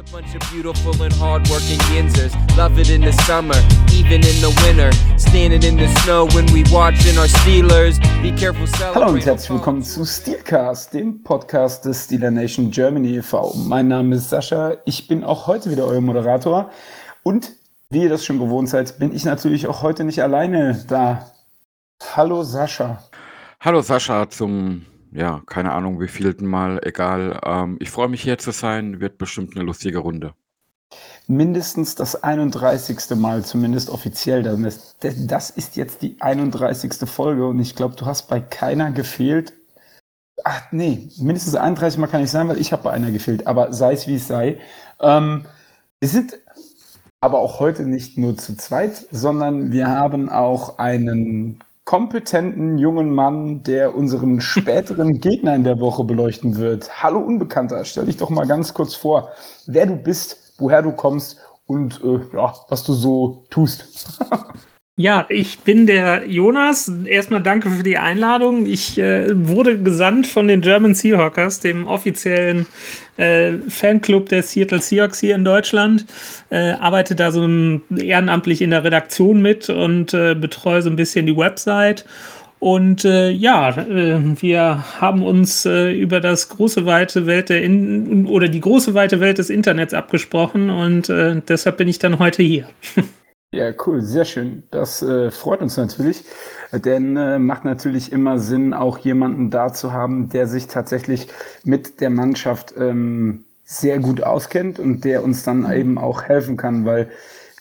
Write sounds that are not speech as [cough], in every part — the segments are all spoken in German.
a bunch of beautiful and hardworking Yinzers. Love it in the summer, even in the winter. Standing in the snow when we watching our Steelers. Be careful, Hallo und herzlich willkommen zu Steelcast, dem Podcast des Steeler Nation Germany e.V. Mein Name ist Sascha, ich bin auch heute wieder euer Moderator und wie ihr das schon gewohnt seid, bin ich natürlich auch heute nicht alleine da. Hallo Sascha. Hallo Sascha zum, ja, keine Ahnung wievielten Mal, egal. Ähm, ich freue mich hier zu sein, wird bestimmt eine lustige Runde. Mindestens das 31. Mal, zumindest offiziell. Das, das ist jetzt die 31. Folge und ich glaube, du hast bei keiner gefehlt. Ach nee, mindestens 31 Mal kann ich sein, weil ich habe bei einer gefehlt. Aber sei es wie es sei. Ähm, wir sind aber auch heute nicht nur zu zweit, sondern wir haben auch einen kompetenten jungen Mann, der unseren späteren [laughs] Gegner in der Woche beleuchten wird. Hallo Unbekannter, stell dich doch mal ganz kurz vor, wer du bist, woher du kommst und äh, ja, was du so tust. [laughs] Ja, ich bin der Jonas. Erstmal danke für die Einladung. Ich äh, wurde gesandt von den German Seahawkers, dem offiziellen äh, Fanclub der Seattle Seahawks hier in Deutschland. Äh, arbeite da so ehrenamtlich in der Redaktion mit und äh, betreue so ein bisschen die Website. Und äh, ja, äh, wir haben uns äh, über das große weite Welt der In oder die große weite Welt des Internets abgesprochen und äh, deshalb bin ich dann heute hier. [laughs] Ja, cool, sehr schön. Das äh, freut uns natürlich, denn äh, macht natürlich immer Sinn, auch jemanden da zu haben, der sich tatsächlich mit der Mannschaft ähm, sehr gut auskennt und der uns dann eben auch helfen kann, weil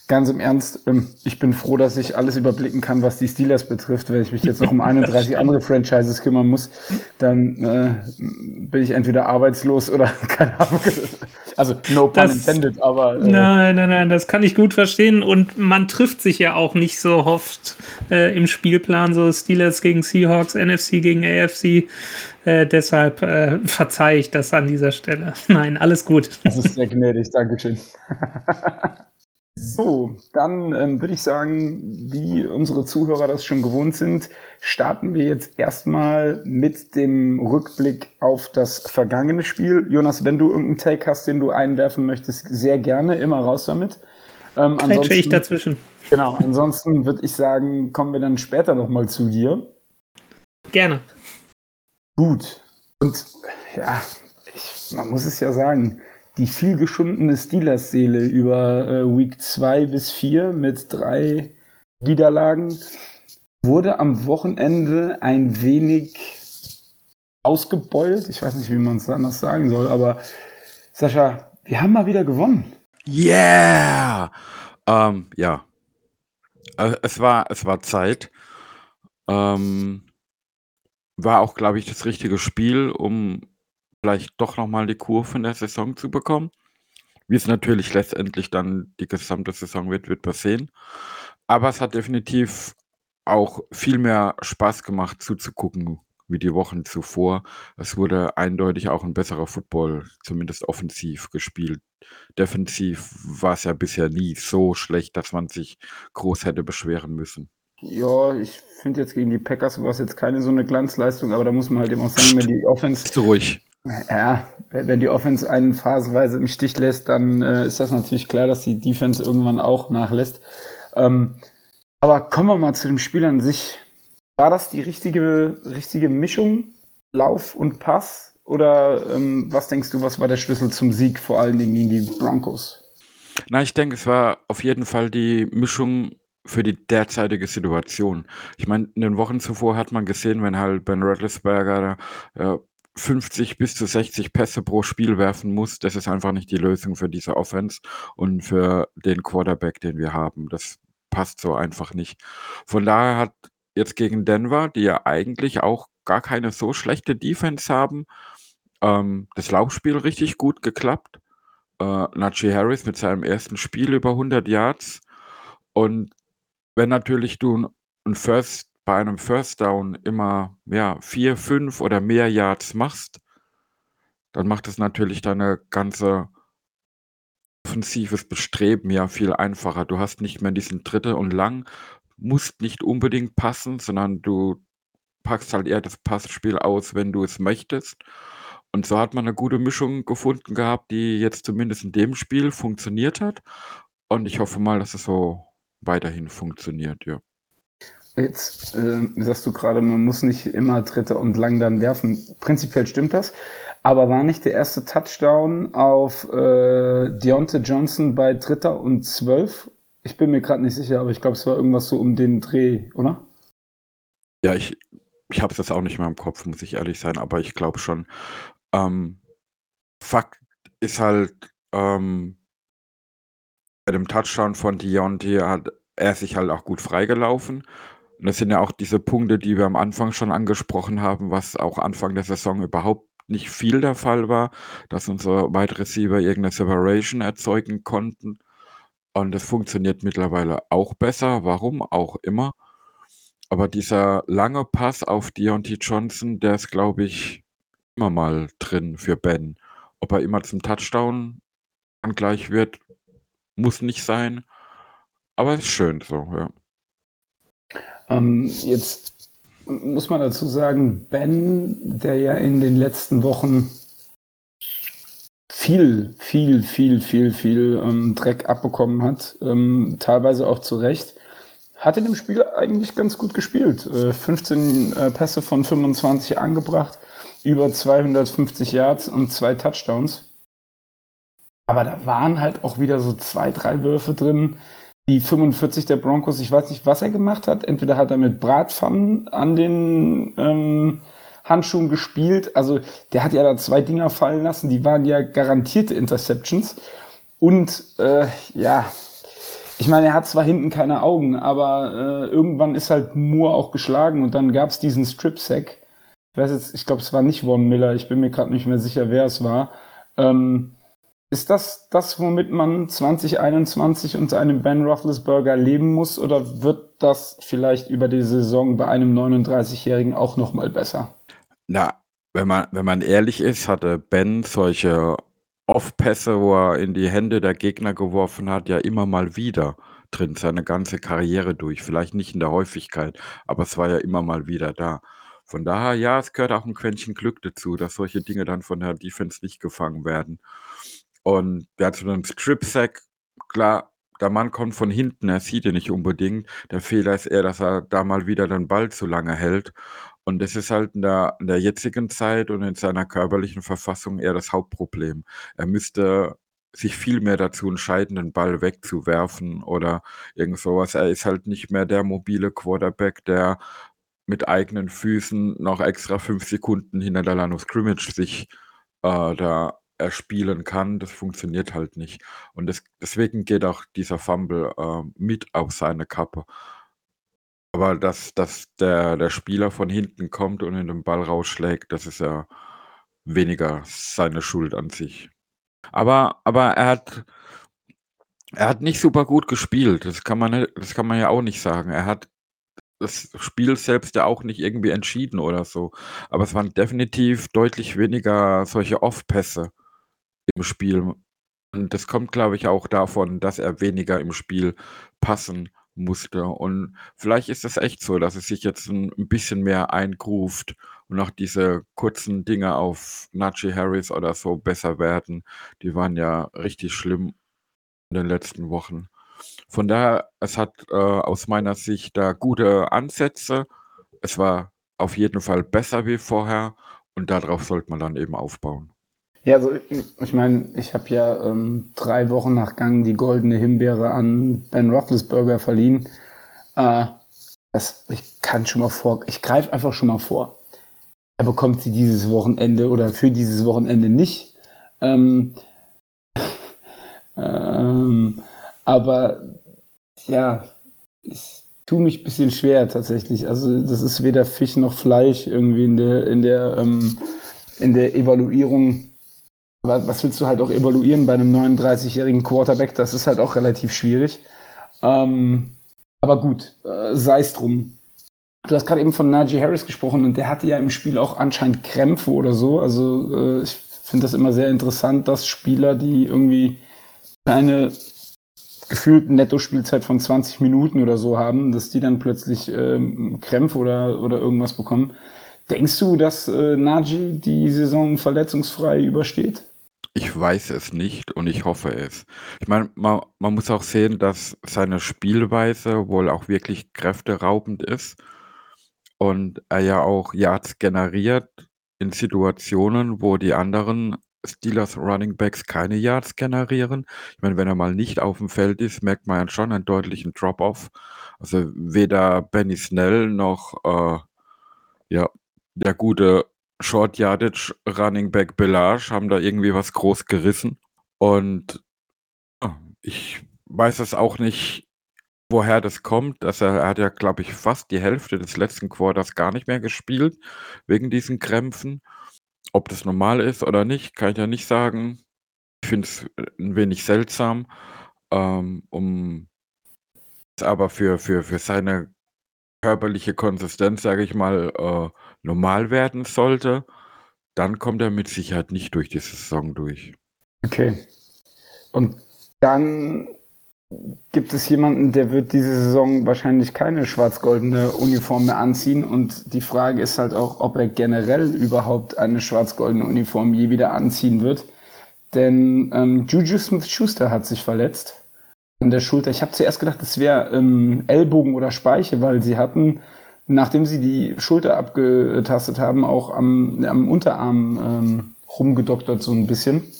ganz im Ernst, ähm, ich bin froh, dass ich alles überblicken kann, was die Steelers betrifft. Wenn ich mich jetzt noch um [laughs] 31 andere Franchises kümmern muss, dann äh, bin ich entweder arbeitslos oder [laughs] keine Ahnung. Also no pun das, intended, aber. Äh, nein, nein, nein, das kann ich gut verstehen. Und man trifft sich ja auch nicht so oft äh, im Spielplan, so Steelers gegen Seahawks, NFC gegen AFC. Äh, deshalb äh, [laughs] verzeihe ich das an dieser Stelle. Nein, alles gut. Das ist sehr gnädig, Dankeschön. So, dann ähm, würde ich sagen, wie unsere Zuhörer das schon gewohnt sind, starten wir jetzt erstmal mit dem Rückblick auf das vergangene Spiel. Jonas, wenn du irgendeinen Take hast, den du einwerfen möchtest, sehr gerne, immer raus damit. Ähm, ansonsten, ich dazwischen. Genau, ansonsten würde ich sagen, kommen wir dann später nochmal zu dir. Gerne. Gut. Und ja, ich, man muss es ja sagen, die viel geschundene Steelers-Seele über äh, Week 2 bis 4 mit drei Niederlagen wurde am Wochenende ein wenig ausgebeult. Ich weiß nicht, wie man es anders sagen soll, aber Sascha, wir haben mal wieder gewonnen. Yeah! Ähm, ja. Äh, es war, es war Zeit. Ähm, war auch, glaube ich, das richtige Spiel, um vielleicht doch noch mal die Kurve in der Saison zu bekommen. Wie es natürlich letztendlich dann die gesamte Saison wird, wird man sehen. Aber es hat definitiv auch viel mehr Spaß gemacht zuzugucken wie die Wochen zuvor. Es wurde eindeutig auch ein besserer Football, zumindest offensiv gespielt. Defensiv war es ja bisher nie so schlecht, dass man sich groß hätte beschweren müssen. Ja, ich finde jetzt gegen die Packers war es jetzt keine so eine Glanzleistung, aber da muss man halt eben auch sagen, wenn die Offense. Bist du ruhig. Ja, wenn die Offense einen phasenweise im Stich lässt, dann äh, ist das natürlich klar, dass die Defense irgendwann auch nachlässt. Ähm, aber kommen wir mal zu dem Spiel an sich. War das die richtige, richtige Mischung, Lauf und Pass? Oder ähm, was denkst du, was war der Schlüssel zum Sieg, vor allen Dingen gegen die Broncos? Na, ich denke, es war auf jeden Fall die Mischung für die derzeitige Situation. Ich meine, in den Wochen zuvor hat man gesehen, wenn halt Ben Roethlisberger äh, 50 bis zu 60 Pässe pro Spiel werfen muss, das ist einfach nicht die Lösung für diese Offense und für den Quarterback, den wir haben. Das passt so einfach nicht. Von daher hat jetzt gegen Denver, die ja eigentlich auch gar keine so schlechte Defense haben, ähm, das Laufspiel richtig gut geklappt. Äh, Najee Harris mit seinem ersten Spiel über 100 Yards. Und wenn natürlich du ein First bei einem First Down immer, ja, 4, 5 oder mehr Yards machst, dann macht es natürlich deine ganze offensives Bestreben ja viel einfacher. Du hast nicht mehr diesen Dritte und Lang, musst nicht unbedingt passen, sondern du packst halt eher das Passspiel aus, wenn du es möchtest. Und so hat man eine gute Mischung gefunden gehabt, die jetzt zumindest in dem Spiel funktioniert hat. Und ich hoffe mal, dass es so weiterhin funktioniert, ja. Jetzt äh, sagst du gerade, man muss nicht immer Dritter und lang dann werfen. Prinzipiell stimmt das. Aber war nicht der erste Touchdown auf äh, Deontay Johnson bei Dritter und Zwölf? Ich bin mir gerade nicht sicher, aber ich glaube, es war irgendwas so um den Dreh, oder? Ja, ich, ich habe es jetzt auch nicht mehr im Kopf, muss ich ehrlich sein, aber ich glaube schon. Ähm, Fakt ist halt, ähm, bei dem Touchdown von Deontay hat er sich halt auch gut freigelaufen. Das sind ja auch diese Punkte, die wir am Anfang schon angesprochen haben, was auch Anfang der Saison überhaupt nicht viel der Fall war, dass unsere Wide Receiver irgendeine Separation erzeugen konnten. Und das funktioniert mittlerweile auch besser, warum auch immer. Aber dieser lange Pass auf Deontay Johnson, der ist, glaube ich, immer mal drin für Ben. Ob er immer zum Touchdown gleich wird, muss nicht sein. Aber ist schön so, ja. Ähm, jetzt muss man dazu sagen, Ben, der ja in den letzten Wochen viel, viel, viel, viel, viel ähm, Dreck abbekommen hat, ähm, teilweise auch zu Recht, hat in dem Spiel eigentlich ganz gut gespielt. Äh, 15 äh, Pässe von 25 angebracht, über 250 Yards und zwei Touchdowns. Aber da waren halt auch wieder so zwei, drei Würfe drin, die 45 der Broncos, ich weiß nicht, was er gemacht hat. Entweder hat er mit Bratpfannen an den ähm, Handschuhen gespielt. Also der hat ja da zwei Dinger fallen lassen, die waren ja garantierte Interceptions. Und äh, ja, ich meine, er hat zwar hinten keine Augen, aber äh, irgendwann ist halt Moore auch geschlagen und dann gab es diesen Strip-Sack. Ich weiß jetzt, ich glaube, es war nicht Von Miller, ich bin mir gerade nicht mehr sicher, wer es war. Ähm, ist das das, womit man 2021 unter einem Ben Roethlisberger leben muss, oder wird das vielleicht über die Saison bei einem 39-Jährigen auch noch mal besser? Na, wenn man, wenn man ehrlich ist, hatte Ben solche Off-Pässe, wo er in die Hände der Gegner geworfen hat, ja immer mal wieder drin, seine ganze Karriere durch. Vielleicht nicht in der Häufigkeit, aber es war ja immer mal wieder da. Von daher, ja, es gehört auch ein Quäntchen Glück dazu, dass solche Dinge dann von der Defense nicht gefangen werden. Und der hat so einen Strip-Sack. Klar, der Mann kommt von hinten, er sieht ihn nicht unbedingt. Der Fehler ist eher, dass er da mal wieder den Ball zu lange hält. Und das ist halt in der, in der jetzigen Zeit und in seiner körperlichen Verfassung eher das Hauptproblem. Er müsste sich viel mehr dazu entscheiden, den Ball wegzuwerfen oder irgend sowas. Er ist halt nicht mehr der mobile Quarterback, der mit eigenen Füßen noch extra fünf Sekunden hinter der Line of Scrimmage sich äh, da erspielen kann, das funktioniert halt nicht. Und das, deswegen geht auch dieser Fumble äh, mit auf seine Kappe. Aber dass, dass der, der Spieler von hinten kommt und in den Ball rausschlägt, das ist ja weniger seine Schuld an sich. Aber, aber er hat, er hat nicht super gut gespielt. Das kann man, das kann man ja auch nicht sagen. Er hat das Spiel selbst ja auch nicht irgendwie entschieden oder so. Aber es waren definitiv deutlich weniger solche Off-Pässe im Spiel. Und das kommt, glaube ich, auch davon, dass er weniger im Spiel passen musste. Und vielleicht ist es echt so, dass es sich jetzt ein, bisschen mehr eingruft und auch diese kurzen Dinge auf Najee Harris oder so besser werden. Die waren ja richtig schlimm in den letzten Wochen. Von daher, es hat äh, aus meiner Sicht da gute Ansätze. Es war auf jeden Fall besser wie vorher und darauf sollte man dann eben aufbauen. Ja, also ich meine, ich habe ja ähm, drei Wochen nach Gang die goldene Himbeere an Ben Roethlisberger verliehen. Äh, das, ich kann schon mal vor, ich greife einfach schon mal vor. Er bekommt sie dieses Wochenende oder für dieses Wochenende nicht. Ähm, [laughs] ähm, aber ja, ich tue mich ein bisschen schwer tatsächlich. Also das ist weder Fisch noch Fleisch irgendwie in der, in der, ähm, in der Evaluierung was willst du halt auch evaluieren bei einem 39-jährigen Quarterback? Das ist halt auch relativ schwierig. Ähm, aber gut, äh, sei es drum. Du hast gerade eben von Najee Harris gesprochen und der hatte ja im Spiel auch anscheinend Krämpfe oder so. Also äh, ich finde das immer sehr interessant, dass Spieler, die irgendwie eine gefühlte Netto-Spielzeit von 20 Minuten oder so haben, dass die dann plötzlich ähm, Krämpfe oder, oder irgendwas bekommen Denkst du, dass äh, Najee die Saison verletzungsfrei übersteht? Ich weiß es nicht und ich hoffe es. Ich meine, man, man muss auch sehen, dass seine Spielweise wohl auch wirklich kräfteraubend ist und er ja auch Yards generiert in Situationen, wo die anderen Steelers Running Backs keine Yards generieren. Ich meine, wenn er mal nicht auf dem Feld ist, merkt man ja schon einen deutlichen Drop-off. Also weder Benny Snell noch äh, ja, der gute Short Yardage Running Back Belage haben da irgendwie was groß gerissen. Und ja, ich weiß es auch nicht, woher das kommt. Dass er, er hat ja, glaube ich, fast die Hälfte des letzten Quarters gar nicht mehr gespielt, wegen diesen Krämpfen. Ob das normal ist oder nicht, kann ich ja nicht sagen. Ich finde es ein wenig seltsam. Ähm, um aber für, für, für seine körperliche Konsistenz, sage ich mal, äh, normal werden sollte, dann kommt er mit Sicherheit nicht durch die Saison durch. Okay. Und dann gibt es jemanden, der wird diese Saison wahrscheinlich keine schwarz-goldene Uniform mehr anziehen. Und die Frage ist halt auch, ob er generell überhaupt eine schwarz-goldene Uniform je wieder anziehen wird. Denn ähm, Juju Smith-Schuster hat sich verletzt an der Schulter. Ich habe zuerst gedacht, es wäre ähm, Ellbogen oder Speiche, weil sie hatten, nachdem sie die Schulter abgetastet haben, auch am, am Unterarm ähm, rumgedoktert so ein bisschen.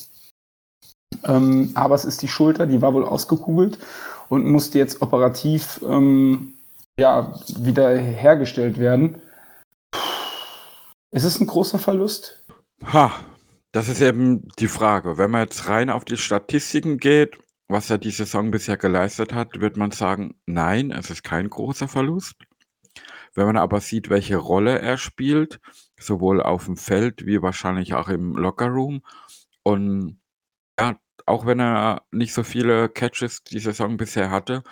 Ähm, aber es ist die Schulter, die war wohl ausgekugelt und musste jetzt operativ ähm, ja, wieder hergestellt werden. Ist es ein großer Verlust? Ha, das ist eben die Frage. Wenn man jetzt rein auf die Statistiken geht, was er die Saison bisher geleistet hat, wird man sagen, nein, es ist kein großer Verlust. Wenn man aber sieht, welche Rolle er spielt, sowohl auf dem Feld wie wahrscheinlich auch im Lockerroom und ja, auch wenn er nicht so viele Catches die Saison bisher hatte,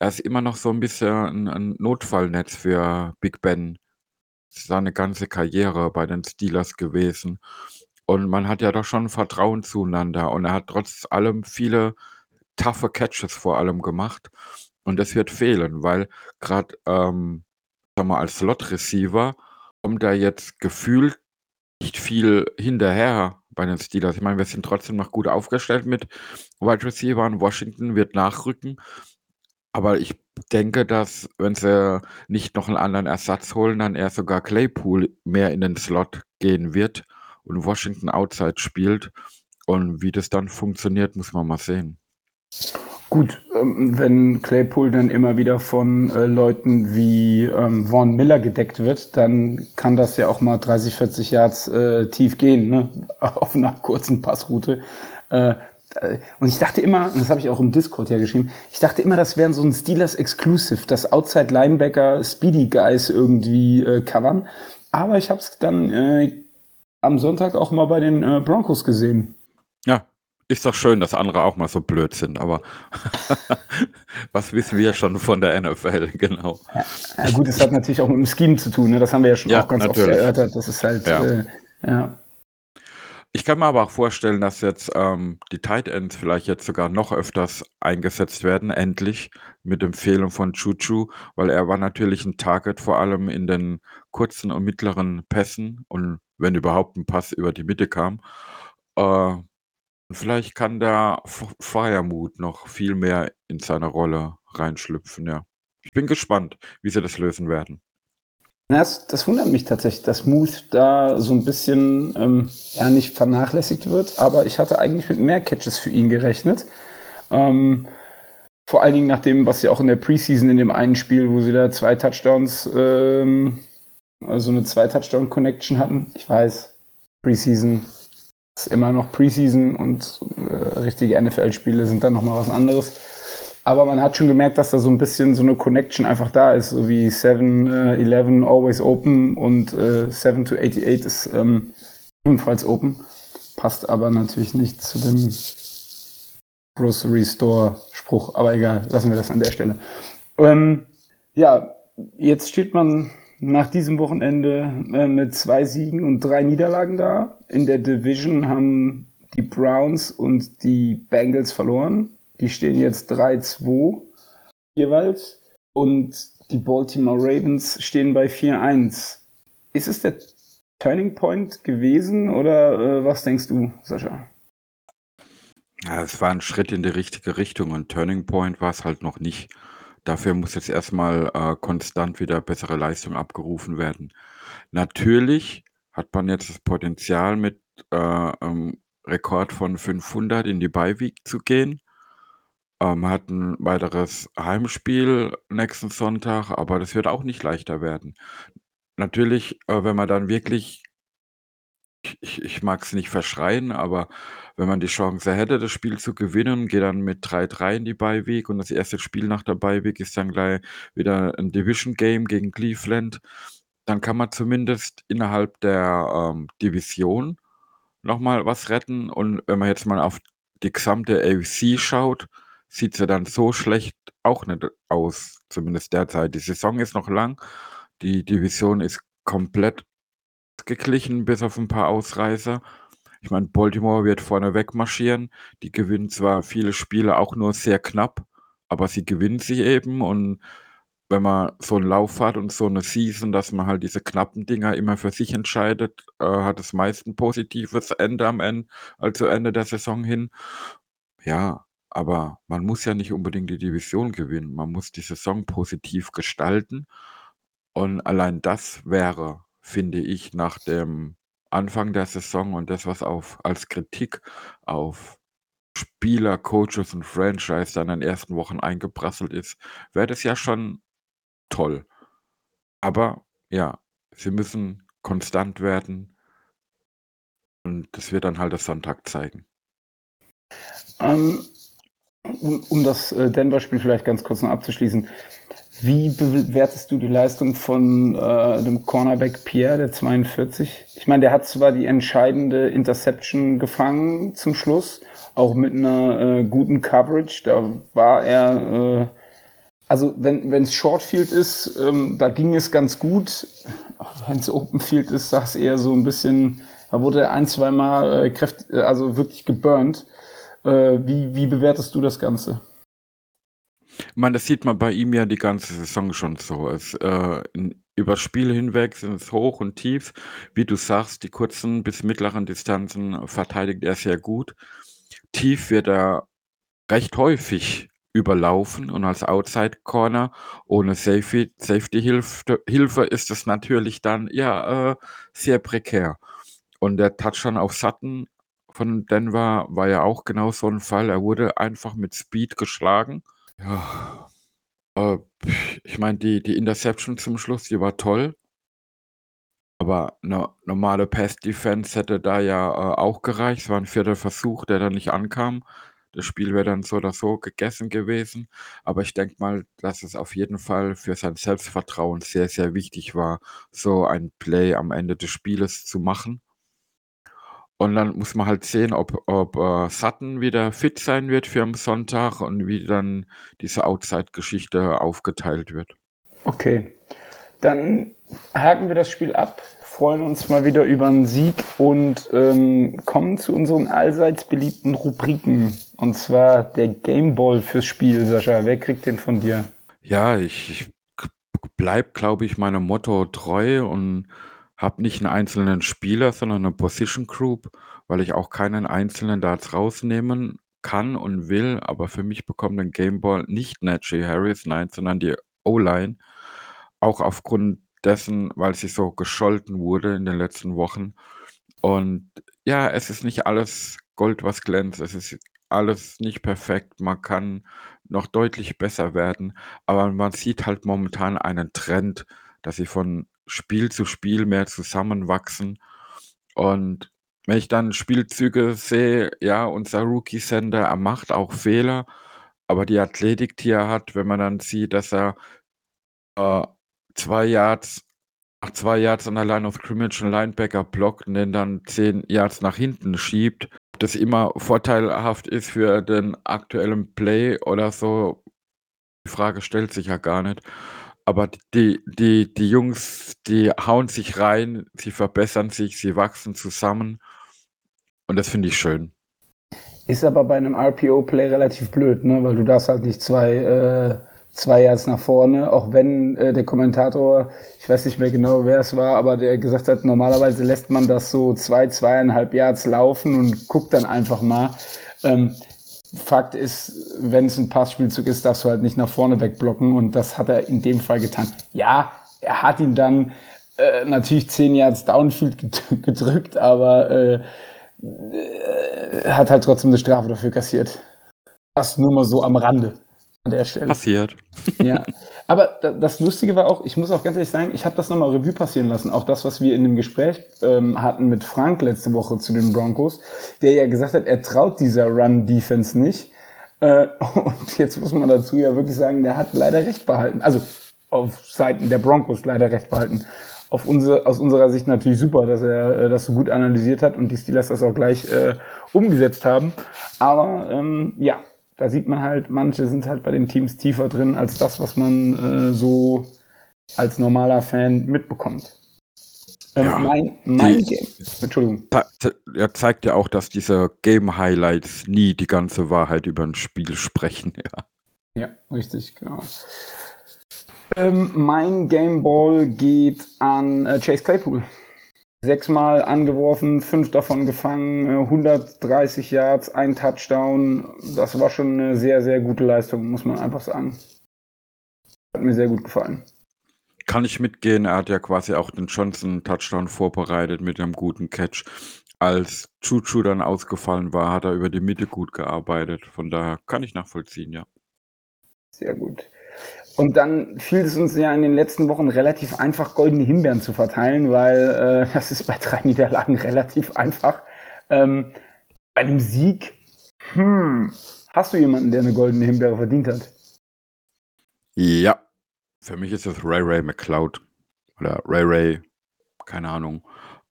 er ist immer noch so ein bisschen ein, ein Notfallnetz für Big Ben. Seine ganze Karriere bei den Steelers gewesen. Und man hat ja doch schon Vertrauen zueinander. Und er hat trotz allem viele toughe Catches vor allem gemacht. Und das wird fehlen, weil gerade, ähm, sag mal, als Slot-Receiver kommt da jetzt gefühlt nicht viel hinterher bei den Steelers. Ich meine, wir sind trotzdem noch gut aufgestellt mit Wide Receiver und Washington wird nachrücken. Aber ich denke, dass, wenn sie nicht noch einen anderen Ersatz holen, dann eher sogar Claypool mehr in den Slot gehen wird und Washington outside spielt. Und wie das dann funktioniert, muss man mal sehen. Gut, ähm, wenn Claypool dann immer wieder von äh, Leuten wie ähm, Vaughn Miller gedeckt wird, dann kann das ja auch mal 30, 40 Yards äh, tief gehen, ne? [laughs] auf einer kurzen Passroute. Äh, äh, und ich dachte immer, das habe ich auch im Discord ja geschrieben, ich dachte immer, das wären so ein Steelers Exclusive, dass Outside Linebacker Speedy Guys irgendwie äh, covern. Aber ich habe es dann äh, am Sonntag auch mal bei den äh, Broncos gesehen. Ja, ist doch schön, dass andere auch mal so blöd sind, aber [laughs] was wissen wir schon von der NFL, [laughs] genau. Ja, gut, es hat natürlich auch mit dem Scheme zu tun, ne? das haben wir ja schon ja, auch ganz natürlich. oft erörtert. Das ist halt, ja. Äh, ja. Ich kann mir aber auch vorstellen, dass jetzt ähm, die Tight Ends vielleicht jetzt sogar noch öfters eingesetzt werden, endlich mit Empfehlung von Chuchu, weil er war natürlich ein Target vor allem in den kurzen und mittleren Pässen und wenn überhaupt ein Pass über die Mitte kam. Äh, Vielleicht kann der F noch viel mehr in seine Rolle reinschlüpfen, ja. Ich bin gespannt, wie sie das lösen werden. Das, das wundert mich tatsächlich, dass Muth da so ein bisschen ähm, ja nicht vernachlässigt wird, aber ich hatte eigentlich mit mehr Catches für ihn gerechnet. Ähm, vor allen Dingen nach dem, was sie auch in der Preseason in dem einen Spiel, wo sie da zwei Touchdowns, ähm, also eine Zwei-Touchdown-Connection hatten. Ich weiß, Preseason ist immer noch Preseason und äh, richtige NFL-Spiele sind dann nochmal was anderes. Aber man hat schon gemerkt, dass da so ein bisschen so eine Connection einfach da ist, so wie 7, äh, 11 always open und äh, 7 to 88 ist ähm, ebenfalls open. Passt aber natürlich nicht zu dem Grocery Store Spruch, aber egal, lassen wir das an der Stelle. Ähm, ja, jetzt steht man nach diesem Wochenende äh, mit zwei Siegen und drei Niederlagen da. In der Division haben die Browns und die Bengals verloren. Die stehen jetzt 3-2 jeweils. Und die Baltimore Ravens stehen bei 4-1. ist es der Turning Point gewesen oder äh, was denkst du, Sascha? Ja, es war ein Schritt in die richtige Richtung und Turning Point war es halt noch nicht. Dafür muss jetzt erstmal äh, konstant wieder bessere Leistung abgerufen werden. Natürlich hat man jetzt das Potenzial, mit äh, ähm, Rekord von 500 in die Beiweek zu gehen. Äh, man hat ein weiteres Heimspiel nächsten Sonntag, aber das wird auch nicht leichter werden. Natürlich, äh, wenn man dann wirklich ich ich mag es nicht verschreien, aber wenn man die Chance hätte, das Spiel zu gewinnen, geht dann mit 3-3 in die Bye und das erste Spiel nach der Bye ist dann gleich wieder ein Division-Game gegen Cleveland, dann kann man zumindest innerhalb der, ähm, Division noch mal was retten und wenn man jetzt mal auf die gesamte AFC schaut, sieht sie dann so schlecht auch nicht aus, zumindest derzeit. Die Saison ist noch lang, die Division ist komplett geglichen, bis auf ein paar Ausreißer. Ich meine, Baltimore wird vorne wegmarschieren. Die gewinnen zwar viele Spiele auch nur sehr knapp, aber sie gewinnen sie eben. Und wenn man so einen Lauf hat und so eine Season, dass man halt diese knappen Dinger immer für sich entscheidet, äh, hat es meist ein positives Ende am Ende, also Ende der Saison hin. Ja, aber man muss ja nicht unbedingt die Division gewinnen. Man muss die Saison positiv gestalten. Und allein das wäre finde ich, nach dem Anfang der Saison und das, was auf als Kritik auf Spieler, Coaches und Franchise dann in den ersten Wochen eingeprasselt ist, wäre das ja schon toll. Aber ja, sie müssen konstant werden und das wird dann halt das Sonntag zeigen. Ähm, um, um, das äh, Denver-Spiel vielleicht ganz kurz noch abzuschließen. Wie bewertest du die Leistung von äh, dem Cornerback Pierre, der 42? Ich meine, der hat zwar die entscheidende Interception gefangen zum Schluss, auch mit einer äh, guten Coverage. Da war er, äh, also wenn es Shortfield ist, ähm, da ging es ganz gut. Wenn es Openfield ist, sah es eher so ein bisschen, da wurde er ein, zwei Mal äh, kräftig, äh, also wirklich geburnt. Äh, wie, wie bewertest du das Ganze? Meine, das sieht man bei ihm ja die ganze Saison schon so. Es, äh, in, über das Spiel hinweg sind es hoch und tief. Wie du sagst, die kurzen bis mittleren Distanzen verteidigt er sehr gut. Tief wird er recht häufig überlaufen und als Outside Corner ohne Safety, Safety Hilfe, Hilfe ist es natürlich dann ja äh, sehr prekär. Und der Touchdown auf Sutton von Denver war ja auch genau so ein Fall. Er wurde einfach mit Speed geschlagen ja, äh, ich meine, die die Interception zum Schluss, die war toll. Aber eine normale Pass-Defense hätte da ja, äh, auch gereicht. Es war ein vierter Versuch, der dann nicht ankam. Das Spiel wäre dann so oder so gegessen gewesen. Aber ich denke mal, dass es auf jeden Fall für sein Selbstvertrauen sehr, sehr wichtig war, so ein Play am Ende des Spieles zu machen. Und dann muss man halt sehen, ob, ob äh, Sutton wieder fit sein wird für am Sonntag und wie dann diese Outside-Geschichte aufgeteilt wird. Okay, dann haken wir das Spiel ab, freuen uns mal wieder über einen Sieg und ähm, kommen zu unseren allseits beliebten Rubriken. Und zwar der Gameball fürs Spiel, Sascha. Wer kriegt den von dir? Ja, ich, ich bleib, glaube ich, meinem Motto treu und habe nicht einen einzelnen Spieler, sondern eine Position Group, weil ich auch keinen einzelnen Darts rausnehmen kann und will. Aber für mich bekommt den Gameball nicht Najee Harris, nein, sondern die O-Line. Auch aufgrund dessen, weil sie so gescholten wurde in den letzten Wochen. Und ja, es ist nicht alles Gold, was glänzt. Es ist alles nicht perfekt. Man kann noch deutlich besser werden. Aber man sieht halt momentan einen Trend, dass sie von Spiel zu Spiel mehr zusammenwachsen. Und wenn ich dann Spielzüge sehe, ja, unser Rookie-Sender, er macht auch Fehler, aber die Athletik, die er hat, wenn man dann sieht, dass er äh, zwei Yards, nach zwei Yards an der Line of Scrimmage einen Linebacker blockt und den dann zehn Yards nach hinten schiebt, das immer vorteilhaft ist für den aktuellen Play oder so, die Frage stellt sich ja gar nicht. Aber die die die Jungs, die hauen sich rein, sie verbessern sich, sie wachsen zusammen und das finde ich schön. Ist aber bei einem RPO-Play relativ blöd, ne? weil du darfst halt nicht zwei, äh, zwei Yards nach vorne, auch wenn äh, der Kommentator, ich weiß nicht mehr genau, wer es war, aber der gesagt hat, normalerweise lässt man das so zwei, zweieinhalb Yards laufen und guckt dann einfach mal. Ähm, Fakt ist, wenn es ein Passspielzug ist, darfst du halt nicht nach vorne wegblocken und das hat er in dem Fall getan. Ja, er hat ihn dann äh, natürlich zehn Yards Downfield [laughs] gedrückt, aber äh, äh, hat halt trotzdem eine Strafe dafür kassiert. Das nur mal so am Rande an der Stelle. Passiert. Ja, [laughs] aber das Lustige war auch, ich muss auch ganz ehrlich sagen, ich habe das nochmal Revue passieren lassen. Auch das, was wir in dem Gespräch ähm, hatten mit Frank letzte Woche zu den Broncos, der ja gesagt hat, er traut dieser Run-Defense nicht. Äh, [laughs] und jetzt muss man dazu ja wirklich sagen, der hat leider recht behalten. Also auf Seiten der Broncos leider recht behalten. Auf unsere, aus unserer Sicht natürlich super, dass er äh, das so gut analysiert hat und die Steelers das auch gleich äh, umgesetzt haben. Aber ähm, ja, da sieht man halt, manche sind halt bei den Teams tiefer drin als das, was man äh, so als normaler Fan mitbekommt. Ähm, ja, mein, mein Game, Entschuldigung. Er zeigt ja auch, dass diese Game-Highlights nie die ganze Wahrheit über ein Spiel sprechen. [laughs] Ja, ja richtig, genau. Ähm, mein Game Ball geht an äh, Chase Claypool sechsmal angeworfen, fünf davon gefangen, 130 äh, Yards, ein Touchdown. Das war schon eine sehr, sehr gute Leistung, muss man einfach sagen. Hat mir sehr gut gefallen. Kann ich mitgehen. Er hat ja quasi auch den Johnson-Touchdown vorbereitet mit einem guten Catch. Als Chuchu dann ausgefallen war, hat er über die Mitte gut gearbeitet. Von daher kann ich nachvollziehen, ja. Sehr gut. Und dann fiel es uns ja in den letzten Wochen relativ einfach, goldene Himbeeren zu verteilen, weil äh, das ist bei drei [laughs] Niederlagen relativ einfach. Ähm, bei einem Sieg, hm, hast du jemanden, der eine goldene Himbeere verdient hat? Ja, für mich ist es Ray Ray McCloud oder Ray Ray, keine Ahnung.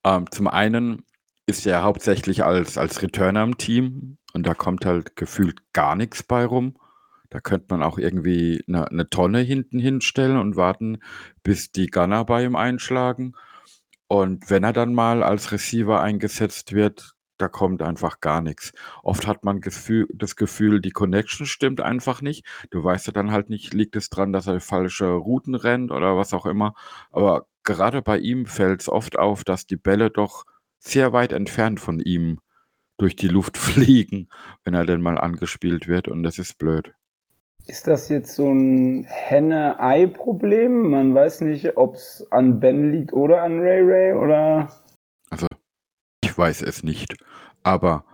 Ähm, zum einen ist er hauptsächlich als, als Returner im Team und da kommt halt gefühlt gar nichts bei rum. Da könnte man auch irgendwie eine 'ne Tonne hinten hinstellen und warten, bis die Gunner bei ihm einschlagen. Und wenn er dann mal als Receiver eingesetzt wird, da kommt einfach gar nichts. Oft hat man Gefühl das Gefühl, die Connection stimmt einfach nicht. Du weißt ja dann halt nicht, liegt es dran, dass er falsche Routen rennt oder was auch immer. Aber gerade bei ihm fällt es oft auf, dass die Bälle doch sehr weit entfernt von ihm durch die Luft [laughs] fliegen, wenn er denn mal angespielt wird und das ist blöd. Ist das jetzt so ein Henne-Ei-Problem? Man weiß nicht, ob es an Ben liegt oder an Ray Ray oder. Also, ich weiß es nicht. Aber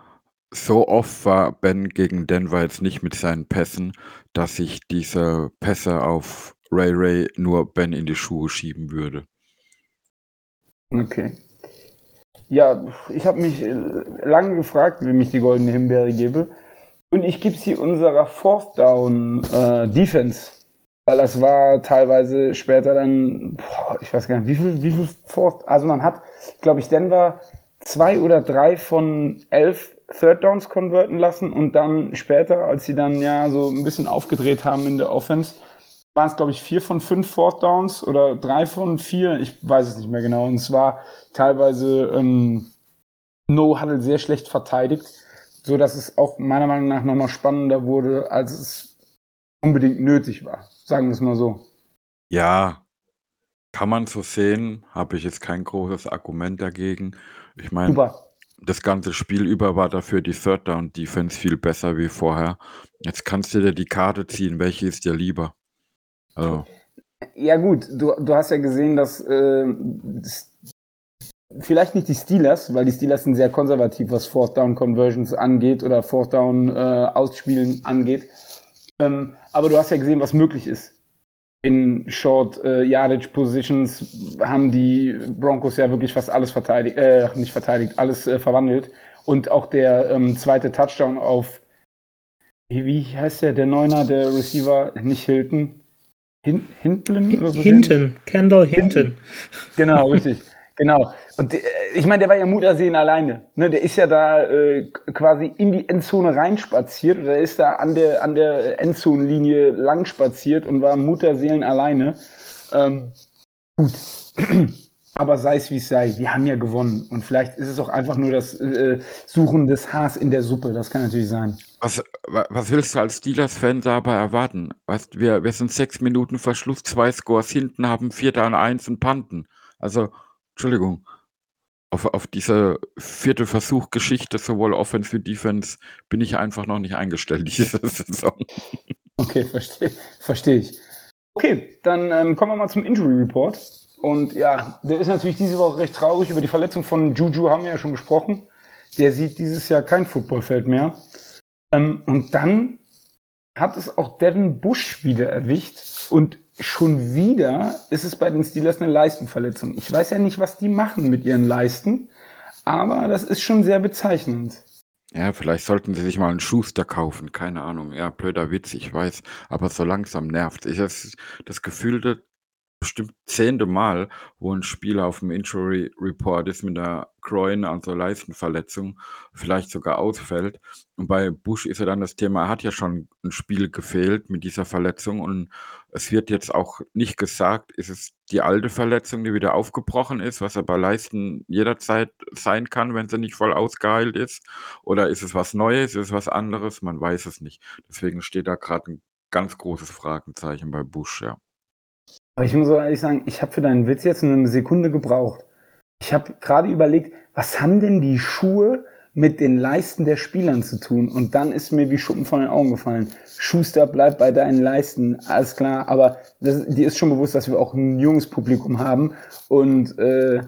so oft war Ben gegen Denver jetzt nicht mit seinen Pässen, dass ich diese Pässe auf Ray Ray nur Ben in die Schuhe schieben würde. Okay. Ja, ich habe mich lange gefragt, wem ich die goldene Himbeere gebe. Und ich gebe sie unserer Fourth Down äh, Defense. Weil das war teilweise später dann, boah, ich weiß gar nicht, wie viel, wie viel Fourth, also man hat, glaube ich, Denver zwei oder drei von elf Third Downs konverten lassen und dann später, als sie dann ja so ein bisschen aufgedreht haben in der Offense, waren es, glaube ich, vier von fünf Fourth Downs oder drei von vier, ich weiß es nicht mehr genau. Und es war teilweise ähm, No Huddle sehr schlecht verteidigt so dass es auch meiner Meinung nach nochmal spannender wurde, als es unbedingt nötig war. Sagen wir es mal so. Ja, kann man so sehen, habe ich jetzt kein großes Argument dagegen. Ich meine, das ganze Spiel über war dafür die Third Down Defense viel besser wie vorher. Jetzt kannst du dir die Karte ziehen, welche ist dir lieber? Also. Ja gut, du, du hast ja gesehen, dass äh, vielleicht nicht die Steelers, weil die Steelers sind sehr konservativ, was Fourth Down Conversions angeht oder Fourth Down äh, Ausspielen angeht. Ähm, aber du hast ja gesehen, was möglich ist. In Short äh, Yardage Positions haben die Broncos ja wirklich fast alles verteidigt, äh, nicht verteidigt, alles äh, verwandelt. Und auch der ähm, zweite Touchdown auf, wie heißt der, der Neuner, der Receiver, nicht Hilton, Hin so Hinton, Kendall Hinton. Genau, richtig. Genau. Und äh, ich meine, der war ja Muttersehen alleine. Ne? Der ist ja da äh, quasi in die Endzone reinspaziert oder ist da an der, an der Endzonenlinie lang spaziert und war Mutterseelen alleine. Ähm, gut. [clears throat] Aber sei es wie es sei, wir haben ja gewonnen. Und vielleicht ist es auch einfach nur das äh, Suchen des Haars in der Suppe. Das kann natürlich sein. Was, was willst du als Steelers-Fan dabei erwarten? Weißt, wir, wir sind sechs Minuten Verschluss, zwei Scores hinten, haben Vierter und Eins und Panten. Also, Entschuldigung, auf, auf diese vierte Versuch-Geschichte, sowohl Offense wie Defense, bin ich einfach noch nicht eingestellt diese [laughs] Saison. Okay, verstehe versteh ich. Okay, dann ähm, kommen wir mal zum Injury Report. Und ja, der ist natürlich diese Woche recht traurig. Über die Verletzung von Juju haben wir ja schon gesprochen. Der sieht dieses Jahr kein Footballfeld mehr. Ähm, und dann hat es auch Devin Bush wieder erwischt. Und schon wieder ist es bei den Steelers eine Leistenverletzung. Ich weiß ja nicht, was die machen mit ihren Leisten, aber das ist schon sehr bezeichnend. Ja, vielleicht sollten sie sich mal einen Schuster kaufen, keine Ahnung. Ja, blöder Witz, ich weiß, aber so langsam nervt. Ich habe das Gefühl, bestimmt zehnte Mal, wo ein Spieler auf dem Injury Report ist mit einer Groin, also Leistenverletzung, vielleicht sogar ausfällt. Und bei Bush ist ja dann das Thema, er hat ja schon ein Spiel gefehlt mit dieser Verletzung und es wird jetzt auch nicht gesagt, ist es die alte Verletzung, die wieder aufgebrochen ist, was er bei Leisten jederzeit sein kann, wenn sie nicht voll ausgeheilt ist, oder ist es was Neues, ist es was anderes, man weiß es nicht. Deswegen steht da gerade ein ganz großes Fragezeichen bei Bush, ja. Aber ich muss ehrlich sagen, ich habe für deinen Witz jetzt eine Sekunde gebraucht. Ich habe gerade überlegt, was haben denn die Schuhe mit den Leisten der Spielern zu tun? Und dann ist mir wie Schuppen von den Augen gefallen. Schuster, bleib bei deinen Leisten, alles klar. Aber das, dir ist schon bewusst, dass wir auch ein junges Publikum haben. Und äh,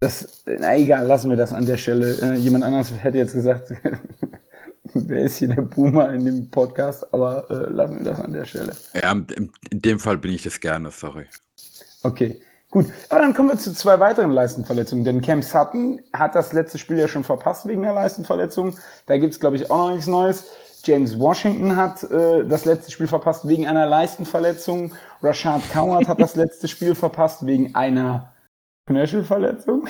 das, na egal, lassen wir das an der Stelle. Äh, jemand anderes hätte jetzt gesagt, [laughs] wer ist hier der Boomer in dem Podcast, aber äh, lassen wir das an der Stelle. Ja, in, in dem Fall bin ich das gerne, sorry. Okay, gut. Aber dann kommen wir zu zwei weiteren Leistenverletzungen. Denn Cam Sutton hat das letzte Spiel ja schon verpasst wegen der Leistenverletzung. Da gibt es, glaube ich, auch noch nichts Neues. James Washington hat äh, das letzte Spiel verpasst wegen einer Leistenverletzung. Rashad Coward hat das letzte Spiel verpasst wegen einer Knöchelverletzung.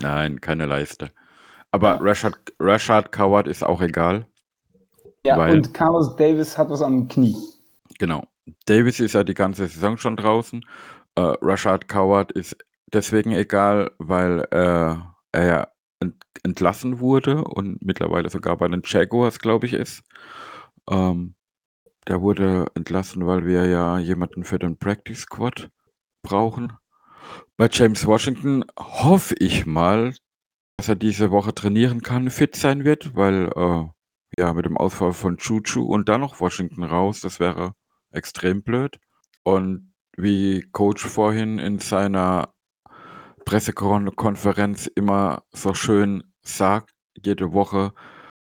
Nein, keine Leiste. Aber Rashad, Rashad Coward ist auch egal. Ja, weil, und Carlos Davis hat was am Knie. Genau. Davis ist ja die ganze Saison schon draußen. Äh, Rashad Coward ist deswegen egal, weil äh, er ja ent entlassen wurde und mittlerweile sogar bei den Jaguars, glaube ich, ist. Ähm, der wurde entlassen, weil wir ja jemanden für den Practice Squad brauchen. Bei James Washington hoffe ich mal, dass er diese Woche trainieren kann, fit sein wird, weil, äh, ja, mit dem Ausfall von Chuchu und dann noch Washington raus, das wäre extrem blöd. Und wie Coach vorhin in seiner Pressekonferenz immer so schön sagt, jede Woche,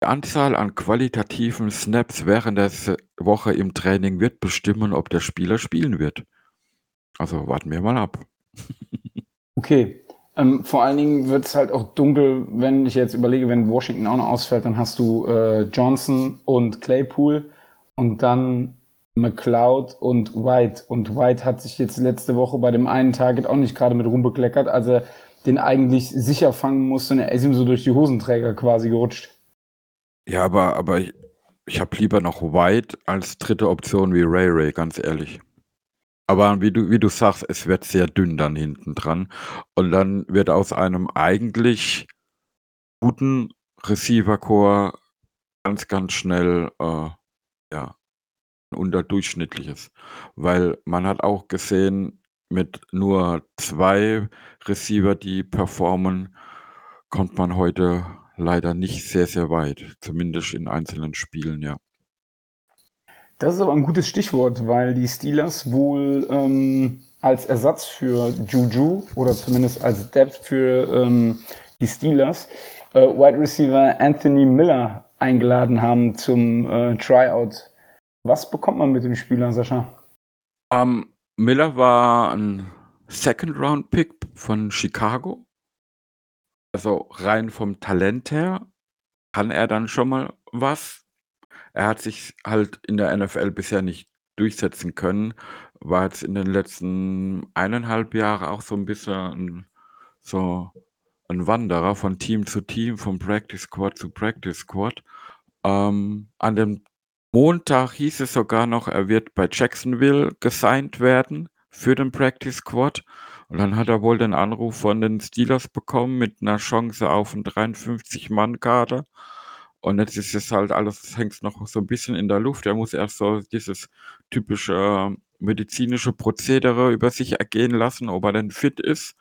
die Anzahl an qualitativen Snaps während der Woche im Training wird bestimmen, ob der Spieler spielen wird. Also warten wir mal ab. [laughs] Okay, ähm, vor allen Dingen wird es halt auch dunkel, wenn ich jetzt überlege, wenn Washington auch noch ausfällt, dann hast du äh, Johnson und Claypool und dann McLeod und White. Und White hat sich jetzt letzte Woche bei dem einen Target auch nicht gerade mit rumbekleckert, als er den eigentlich sicher fangen musste und er ist ihm so durch die Hosenträger quasi gerutscht. Ja, aber, aber ich, ich habe lieber noch White als dritte Option wie Ray Ray, ganz ehrlich. Aber wie du wie du sagst, es wird sehr dünn dann hinten dran. Und dann wird aus einem eigentlich guten Receiver-Core ganz, ganz schnell, äh, ja, unterdurchschnittliches. Weil man hat auch gesehen, mit nur zwei Receiver, die performen, kommt man heute leider nicht sehr, sehr weit, zumindest in einzelnen Spielen, ja. Das ist aber ein gutes Stichwort, weil die Steelers wohl ähm, als Ersatz für Juju oder zumindest als Depth für ähm, die Steelers äh, Wide Receiver Anthony Miller eingeladen haben zum äh, Tryout. Was bekommt man mit dem Spieler, Sascha? Um, ähm, Miller war ein Second-Round-Pick von Chicago. Also rein vom Talent her kann er dann schon mal was. Er hat sich halt in der NFL bisher nicht durchsetzen können, war jetzt in den letzten eineinhalb Jahren auch so ein bisschen so ein Wanderer von Team zu Team, von Practice Squad zu Practice Squad. Ähm, an dem Montag hieß es sogar noch, er wird bei Jacksonville gesigned werden für den Practice Squad. Und dann hat er wohl den Anruf von den Steelers bekommen mit einer Chance auf einen 53-Mann-Kader. Und jetzt ist es halt alles, hängt noch so ein bisschen in der Luft. Er muss erst so dieses typische äh, medizinische Prozedere über sich ergehen lassen, ob er denn fit ist.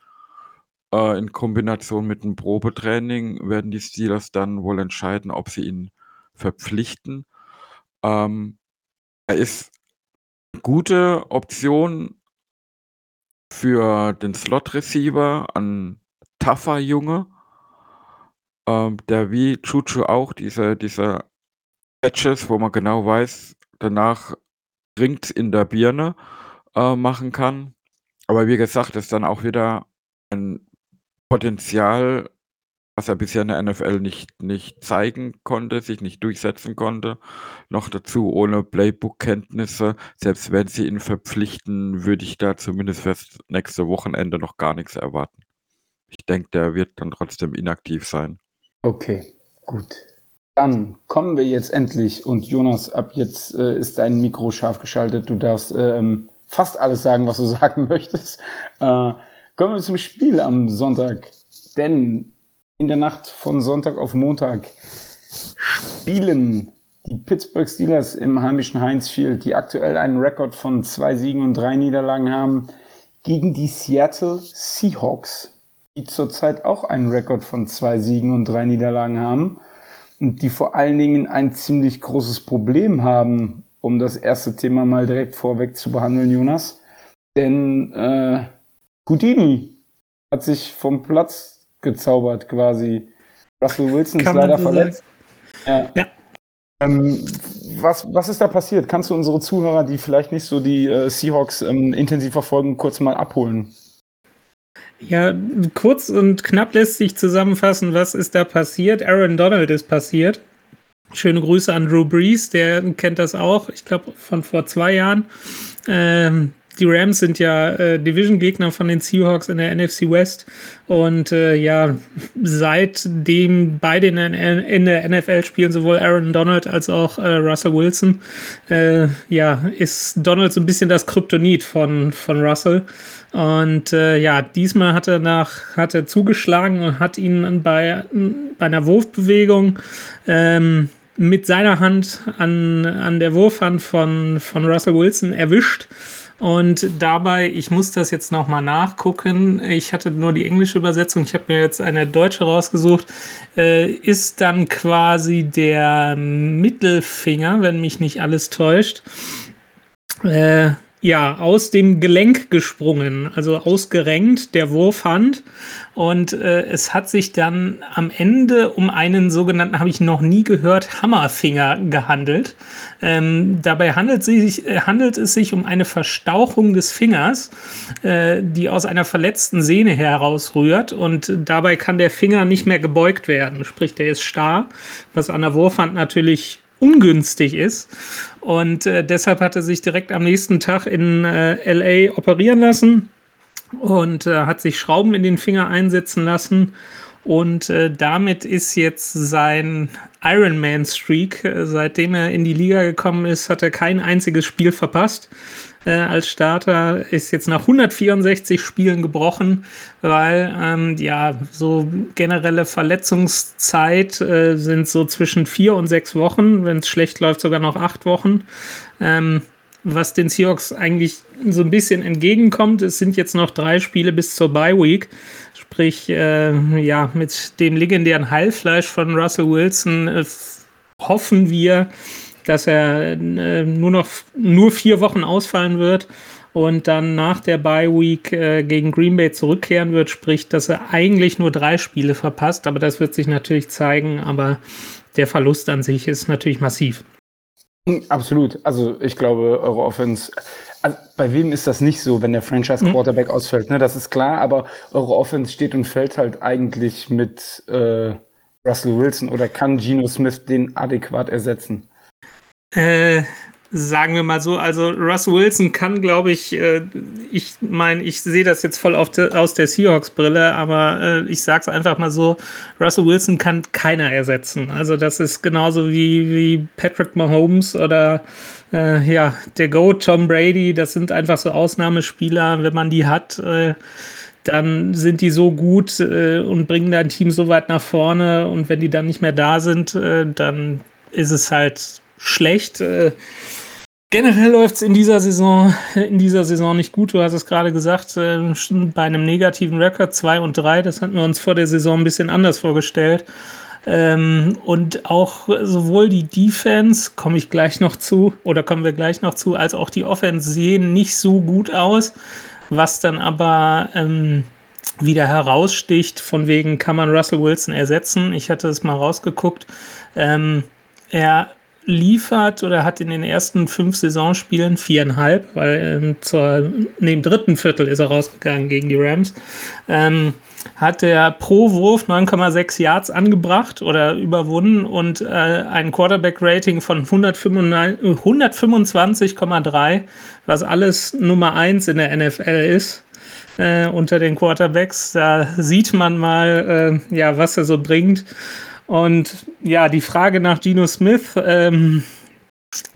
Äh, in Kombination mit einem Probetraining werden die Steelers dann wohl entscheiden, ob sie ihn verpflichten. Ähm, er ist eine gute Option für den Slot-Receiver, ein tougher Junge, ähm, der wie Chuchu auch diese, diese Patches, wo man genau weiß, danach ringt in der Birne äh, machen kann. Aber wie gesagt, ist dann auch wieder ein Potenzial, was er bisher in der NFL nicht, nicht zeigen konnte, sich nicht durchsetzen konnte. Noch dazu ohne Playbook-Kenntnisse. Selbst wenn sie ihn verpflichten, würde ich da zumindest fürs nächste Wochenende noch gar nichts erwarten. Ich denke, der wird dann trotzdem inaktiv sein. Okay, gut. Dann kommen wir jetzt endlich und Jonas, ab jetzt äh, ist dein Mikro scharf geschaltet. Du darfst ähm, fast alles sagen, was du [laughs] sagen möchtest. Äh, kommen wir zum Spiel am Sonntag. Denn in der Nacht von Sonntag auf Montag spielen die Pittsburgh Steelers im heimischen Heinz Field, die aktuell einen Rekord von zwei Siegen und drei Niederlagen haben, gegen die Seattle Seahawks, die zurzeit auch einen Rekord von zwei Siegen und drei Niederlagen haben und die vor allen Dingen ein ziemlich großes Problem haben, um das erste Thema mal direkt vorweg zu behandeln, Jonas. Denn äh, Houdini hat sich vom Platz gezaubert quasi. Russell Wilson Kann ist leider so verletzt. Ja. Ja. Ähm, was, was ist da passiert? Kannst du unsere Zuhörer, die vielleicht nicht so die äh, Seahawks ähm, intensiv verfolgen, kurz mal abholen? Ja, kurz und knapp lässt sich zusammenfassen, was ist da passiert. Aaron Donald ist passiert. Schöne Grüße an Drew Brees, der kennt das auch, ich glaube von vor zwei Jahren. Ähm, die Rams sind ja äh, Division-Gegner von den Seahawks in der NFC West. Und äh, ja, seitdem beide in in der NFL spielen, sowohl Aaron Donald als auch äh, Russell Wilson, äh, ja, ist Donald so ein bisschen das Kryptonit von, von Russell. Und äh, ja, diesmal hat er nach, hat er zugeschlagen und hat ihn bei, bei einer Wurfbewegung ähm, mit seiner Hand an, an der Wurfhand von, von Russell Wilson erwischt. Und dabei, ich muss das jetzt nochmal nachgucken, ich hatte nur die englische Übersetzung, ich habe mir jetzt eine deutsche rausgesucht, äh, ist dann quasi der Mittelfinger, wenn mich nicht alles täuscht, äh, ja, aus dem Gelenk gesprungen, also ausgerenkt, der Wurfhand. Und äh, es hat sich dann am Ende um einen sogenannten, habe ich noch nie gehört, Hammerfinger gehandelt. Ähm, dabei handelt, sich, äh, handelt es sich um eine Verstauchung des Fingers, äh, die aus einer verletzten Sehne herausrührt. Und dabei kann der Finger nicht mehr gebeugt werden. Sprich, der ist starr, was an der Wurfhand natürlich ungünstig ist. Und äh, deshalb hat er sich direkt am nächsten Tag in äh, LA operieren lassen und äh, hat sich Schrauben in den Finger einsetzen lassen. Und äh, damit ist jetzt sein Ironman-Streak, äh, seitdem er in die Liga gekommen ist, hat er kein einziges Spiel verpasst äh, als Starter, ist jetzt nach 164 Spielen gebrochen, weil ähm, ja so generelle Verletzungszeit äh, sind so zwischen vier und sechs Wochen, wenn es schlecht läuft sogar noch acht Wochen. Ähm, was den Seahawks eigentlich so ein bisschen entgegenkommt, es sind jetzt noch drei Spiele bis zur Bye Week. Sprich, äh, ja, mit dem legendären Heilfleisch von Russell Wilson äh, hoffen wir, dass er äh, nur noch nur vier Wochen ausfallen wird und dann nach der Bye Week äh, gegen Green Bay zurückkehren wird, sprich, dass er eigentlich nur drei Spiele verpasst, aber das wird sich natürlich zeigen, aber der Verlust an sich ist natürlich massiv. Absolut. Also ich glaube, eure Offense. Also bei wem ist das nicht so, wenn der Franchise Quarterback mhm. ausfällt? Ne, das ist klar, aber eure Offense steht und fällt halt eigentlich mit äh, Russell Wilson oder kann Geno Smith den adäquat ersetzen? Äh, sagen wir mal so, also Russ Wilson kann, glaube ich, äh, ich meine, ich sehe das jetzt voll de, aus der Seahawks-Brille, aber äh, ich sage es einfach mal so, Russell Wilson kann keiner ersetzen. Also das ist genauso wie, wie Patrick Mahomes oder äh, ja, der Go Tom Brady, das sind einfach so Ausnahmespieler, wenn man die hat, äh, dann sind die so gut äh, und bringen dein Team so weit nach vorne. Und wenn die dann nicht mehr da sind, äh, dann ist es halt schlecht. Äh, generell läuft es in dieser Saison, in dieser Saison nicht gut. Du hast es gerade gesagt, äh, bei einem negativen Rekord 2 und 3, das hatten wir uns vor der Saison ein bisschen anders vorgestellt. Ähm, und auch sowohl die Defense, komme ich gleich noch zu, oder kommen wir gleich noch zu, als auch die Offense sehen nicht so gut aus, was dann aber ähm, wieder heraussticht, von wegen kann man Russell Wilson ersetzen. Ich hatte es mal rausgeguckt. Ähm, er liefert oder hat in den ersten fünf Saisonspielen viereinhalb, weil ähm, zur, neben dritten Viertel ist er rausgegangen gegen die Rams. Ähm, hat er pro Wurf 9,6 Yards angebracht oder überwunden und äh, ein Quarterback-Rating von 125,3, was alles Nummer 1 in der NFL ist. Äh, unter den Quarterbacks. Da sieht man mal, äh, ja, was er so bringt. Und ja, die Frage nach Geno Smith, ähm,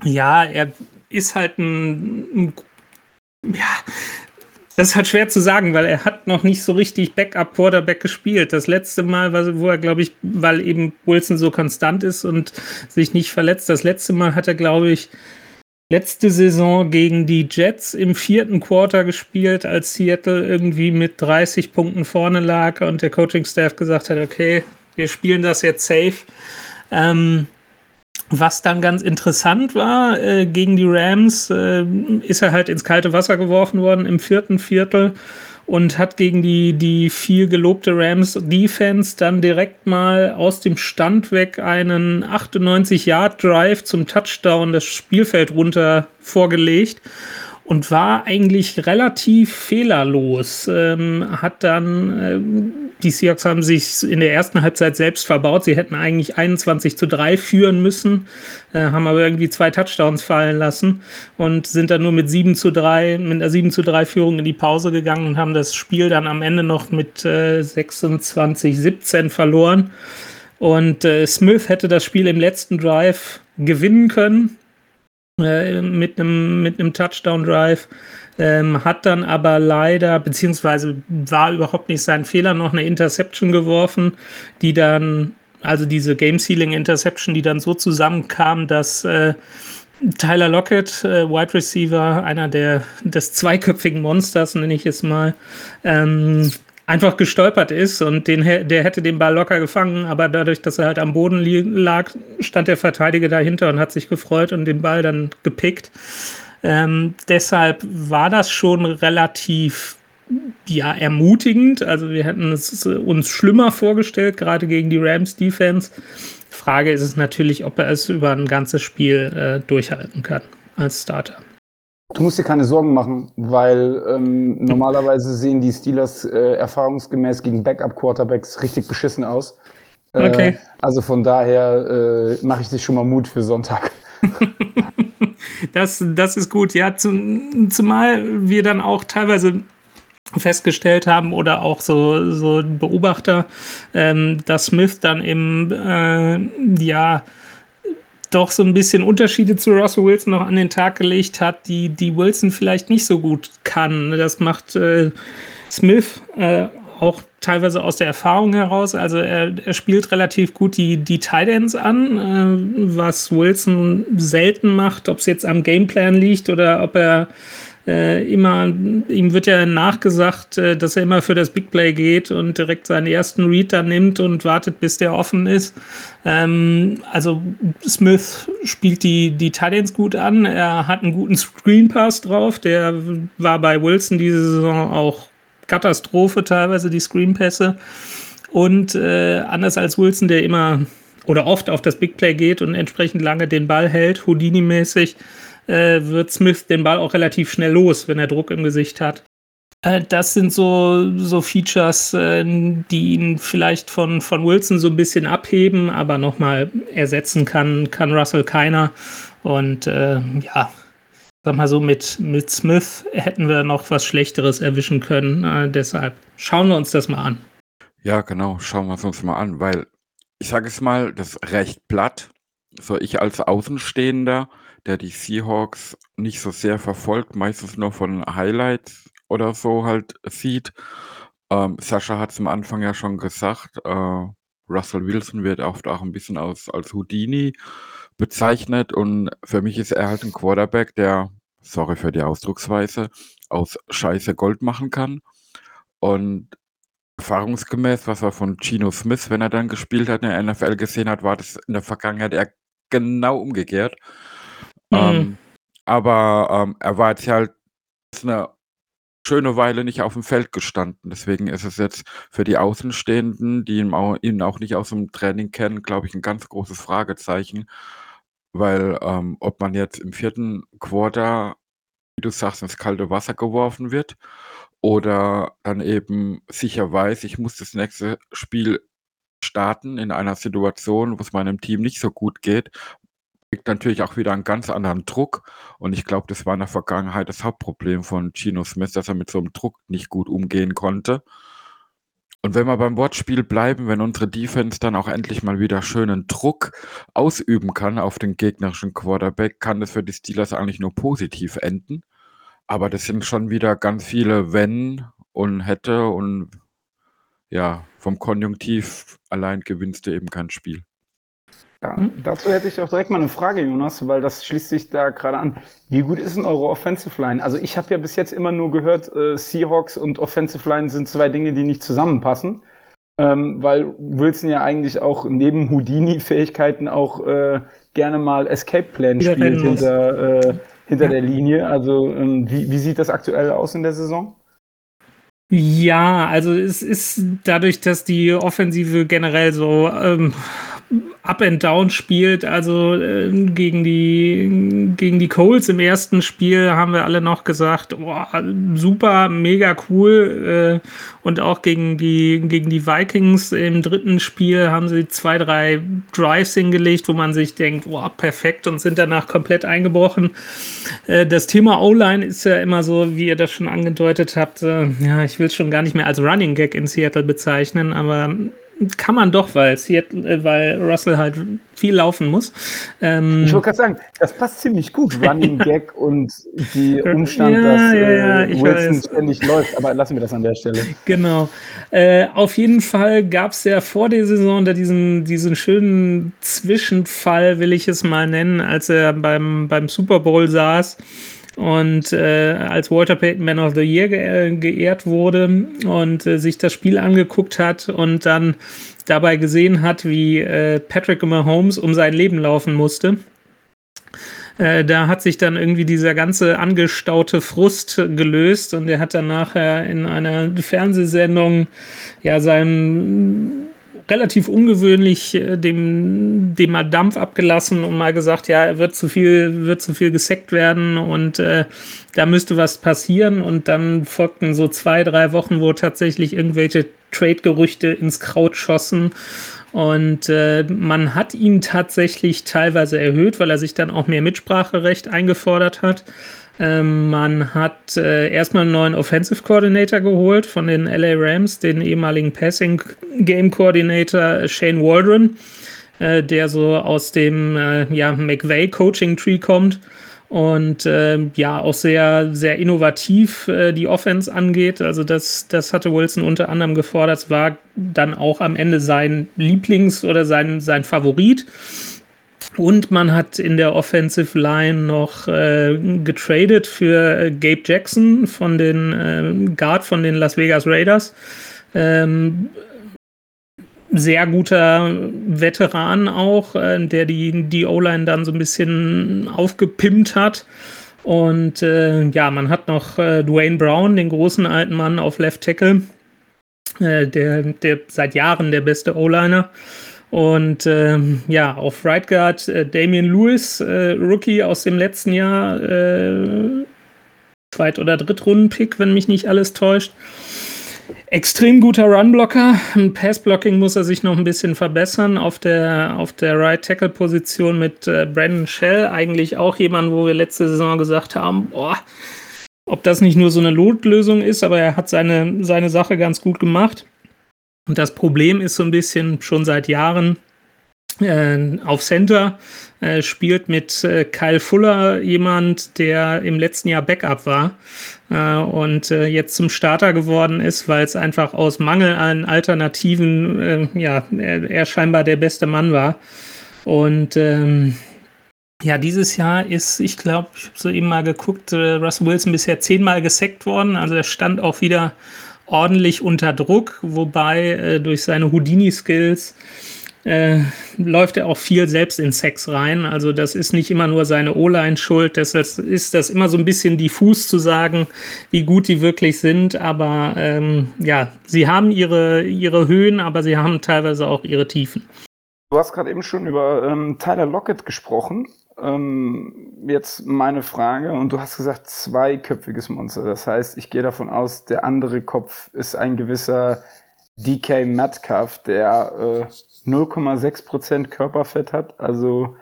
ja, er ist halt ein, ein ja, das ist halt schwer zu sagen, weil er hat noch nicht so richtig Backup-Quarterback gespielt. Das letzte Mal, wo er, glaube ich, weil eben Wilson so konstant ist und sich nicht verletzt, das letzte Mal hat er, glaube ich, letzte Saison gegen die Jets im vierten Quarter gespielt, als Seattle irgendwie mit 30 Punkten vorne lag und der Coaching-Staff gesagt hat, okay, wir spielen das jetzt safe. Ähm, was dann ganz interessant war, äh, gegen die Rams äh, ist er halt ins kalte Wasser geworfen worden im vierten Viertel und hat gegen die, die viel gelobte Rams Defense dann direkt mal aus dem Stand weg einen 98-Yard-Drive zum Touchdown das Spielfeld runter vorgelegt und war eigentlich relativ fehlerlos. Ähm, hat dann, äh, die Seahawks haben sich in der ersten Halbzeit selbst verbaut. Sie hätten eigentlich 21 zu 3 führen müssen, äh, haben aber irgendwie zwei Touchdowns fallen lassen und sind dann nur mit 7 zu 3, mit einer 7 zu 3 Führung in die Pause gegangen und haben das Spiel dann am Ende noch mit äh, 26 17 verloren. Und äh, Smith hätte das Spiel im letzten Drive gewinnen können äh, mit einem mit einem Touchdown Drive. Ähm, hat dann aber leider, beziehungsweise war überhaupt nicht sein Fehler, noch eine Interception geworfen, die dann, also diese Game Sealing Interception, die dann so zusammenkam, dass äh, Tyler Lockett, äh, Wide Receiver, einer der des zweiköpfigen Monsters, nenne ich es mal, ähm, einfach gestolpert ist und den, der hätte den Ball locker gefangen, aber dadurch, dass er halt am Boden lag, stand der Verteidiger dahinter und hat sich gefreut und den Ball dann gepickt. Ähm, deshalb war das schon relativ ja, ermutigend. Also wir hätten es uns schlimmer vorgestellt, gerade gegen die Rams Defense. Frage ist es natürlich, ob er es über ein ganzes Spiel äh, durchhalten kann als Starter. Du musst dir keine Sorgen machen, weil ähm, normalerweise sehen die Steelers äh, erfahrungsgemäß gegen Backup-Quarterbacks richtig beschissen aus. Äh, okay. Also von daher äh, mache ich dich schon mal Mut für Sonntag. [laughs] das, das ist gut, ja. Zum, zumal wir dann auch teilweise festgestellt haben oder auch so, so Beobachter, ähm, dass Smith dann im äh, ja doch so ein bisschen Unterschiede zu Russell Wilson noch an den Tag gelegt hat, die, die Wilson vielleicht nicht so gut kann. Das macht äh, Smith äh, auch teilweise aus der Erfahrung heraus. Also er, er spielt relativ gut die, die Tight Ends an, äh, was Wilson selten macht, ob es jetzt am Gameplan liegt oder ob er äh, immer, ihm wird ja nachgesagt, äh, dass er immer für das Big Play geht und direkt seinen ersten Read dann nimmt und wartet, bis der offen ist. Ähm, also Smith spielt die, die Titans gut an. Er hat einen guten Screen Pass drauf. Der war bei Wilson diese Saison auch Katastrophe teilweise, die Screenpässe. Und äh, anders als Wilson, der immer oder oft auf das Big Play geht und entsprechend lange den Ball hält, Houdini-mäßig, äh, wird Smith den Ball auch relativ schnell los, wenn er Druck im Gesicht hat. Äh, das sind so, so Features, äh, die ihn vielleicht von, von Wilson so ein bisschen abheben, aber nochmal ersetzen kann, kann Russell keiner. Und äh, ja, sag mal so, mit, mit Smith hätten wir noch was Schlechteres erwischen können. Äh, deshalb schauen wir uns das mal an. Ja, genau, schauen wir es uns mal an, weil ich sage es mal, das ist recht platt. So ich als Außenstehender der die Seahawks nicht so sehr verfolgt, meistens nur von Highlights oder so halt sieht. Ähm, Sascha hat es am Anfang ja schon gesagt, äh, Russell Wilson wird oft auch ein bisschen als, als Houdini bezeichnet und für mich ist er halt ein Quarterback, der, sorry für die Ausdrucksweise, aus Scheiße Gold machen kann. Und erfahrungsgemäß, was er von Gino Smith, wenn er dann gespielt hat, in der NFL gesehen hat, war das in der Vergangenheit eher genau umgekehrt. Mhm. Ähm, aber ähm, er war jetzt halt eine schöne Weile nicht auf dem Feld gestanden. Deswegen ist es jetzt für die Außenstehenden, die ihn auch, ihn auch nicht aus dem Training kennen, glaube ich, ein ganz großes Fragezeichen. Weil ähm, ob man jetzt im vierten Quarter, wie du sagst, ins kalte Wasser geworfen wird oder dann eben sicher weiß, ich muss das nächste Spiel starten in einer Situation, wo es meinem Team nicht so gut geht, kriegt natürlich auch wieder einen ganz anderen Druck. Und ich glaube, das war in der Vergangenheit das Hauptproblem von Gino Smith, dass er mit so einem Druck nicht gut umgehen konnte. Und wenn wir beim Wortspiel bleiben, wenn unsere Defense dann auch endlich mal wieder schönen Druck ausüben kann auf den gegnerischen Quarterback, kann das für die Steelers eigentlich nur positiv enden. Aber das sind schon wieder ganz viele Wenn und hätte und ja, vom Konjunktiv allein gewinnst du eben kein Spiel. Ja, hm? dazu hätte ich auch direkt mal eine Frage, Jonas, weil das schließt sich da gerade an. Wie gut ist denn eure Offensive Line? Also ich habe ja bis jetzt immer nur gehört, äh, Seahawks und Offensive Line sind zwei Dinge, die nicht zusammenpassen. Ähm, weil Wilson ja eigentlich auch neben Houdini-Fähigkeiten auch äh, gerne mal Escape Plan spielt hinter, äh, hinter ja. der Linie. Also ähm, wie, wie sieht das aktuell aus in der Saison? Ja, also es ist dadurch, dass die Offensive generell so ähm, Up and Down spielt. Also äh, gegen die gegen die Coles im ersten Spiel haben wir alle noch gesagt, boah, super, mega cool. Äh, und auch gegen die gegen die Vikings im dritten Spiel haben sie zwei, drei Drives hingelegt, wo man sich denkt, boah, perfekt und sind danach komplett eingebrochen. Äh, das Thema O-Line ist ja immer so, wie ihr das schon angedeutet habt. Äh, ja, ich will es schon gar nicht mehr als Running Gag in Seattle bezeichnen, aber kann man doch, weil, Seattle, äh, weil Russell halt viel laufen muss. Ähm, ich wollte gerade sagen, das passt ziemlich gut, Running [laughs] Gag und die Umstand, ja, dass ja, ja, äh, Wilson weiß. ständig läuft. Aber lassen wir das an der Stelle. Genau. Äh, auf jeden Fall gab es ja vor der Saison da diesen, diesen schönen Zwischenfall, will ich es mal nennen, als er beim, beim Super Bowl saß und äh, als Walter Payton Man of the Year ge äh, geehrt wurde und äh, sich das Spiel angeguckt hat und dann dabei gesehen hat, wie äh, Patrick Mahomes um sein Leben laufen musste. Äh, da hat sich dann irgendwie dieser ganze angestaute Frust gelöst und er hat dann nachher in einer Fernsehsendung ja seinen relativ ungewöhnlich äh, dem, dem mal Dampf abgelassen und mal gesagt, ja, er wird zu viel, wird zu viel gesackt werden und äh, da müsste was passieren. Und dann folgten so zwei, drei Wochen, wo tatsächlich irgendwelche Trade-Gerüchte ins Kraut schossen. Und äh, man hat ihn tatsächlich teilweise erhöht, weil er sich dann auch mehr Mitspracherecht eingefordert hat. Ähm, man hat äh, erstmal einen neuen Offensive Coordinator geholt von den LA Rams, den ehemaligen Passing Game Coordinator Shane Waldron, äh, der so aus dem äh, ja, McVay Coaching Tree kommt und äh, ja auch sehr, sehr innovativ äh, die Offense angeht. Also das, das hatte Wilson unter anderem gefordert. War dann auch am Ende sein Lieblings- oder sein, sein Favorit. Und man hat in der Offensive Line noch äh, getradet für äh, Gabe Jackson von den äh, Guard von den Las Vegas Raiders. Ähm, sehr guter Veteran auch, äh, der die, die O-Line dann so ein bisschen aufgepimpt hat. Und äh, ja, man hat noch äh, Dwayne Brown, den großen alten Mann auf Left Tackle, der, der seit Jahren der beste O-Liner. Und ähm, ja, auf Right Guard äh, Damian Lewis, äh, Rookie aus dem letzten Jahr, äh, Zweit- oder Drittrunden-Pick, wenn mich nicht alles täuscht. Extrem guter Runblocker. Im Passblocking muss er sich noch ein bisschen verbessern. Auf der, auf der Right Tackle Position mit äh, Brandon Shell, eigentlich auch jemand, wo wir letzte Saison gesagt haben, boah, ob das nicht nur so eine Lotlösung ist, aber er hat seine, seine Sache ganz gut gemacht. Und das Problem ist so ein bisschen schon seit Jahren, äh, auf Center, äh, spielt mit äh, Kyle Fuller jemand, der im letzten Jahr Backup war äh, und äh, jetzt zum Starter geworden ist, weil es einfach aus Mangel an Alternativen, äh, ja, er, er, scheinbar der beste Mann war. Und ähm, ja, dieses Jahr ist, ich glaube, ich habe so eben mal geguckt, Russell Wilson bisher zehnmal gesackt worden. Also er stand auch wieder ordentlich unter Druck, wobei äh, durch seine Houdini-Skills äh, läuft er auch viel selbst in Sex rein. Also das ist nicht immer nur seine O-Line schuld. Deshalb ist das immer so ein bisschen diffus zu sagen, wie gut die wirklich sind. Aber ähm, ja, sie haben ihre, ihre Höhen, aber sie haben teilweise auch ihre Tiefen. Du hast gerade eben schon über ähm, Tyler Lockett gesprochen. Ähm, jetzt meine Frage, und du hast gesagt, zweiköpfiges Monster. Das heißt, ich gehe davon aus, der andere Kopf ist ein gewisser DK Metcalf, der äh, 0,6% Körperfett hat. Also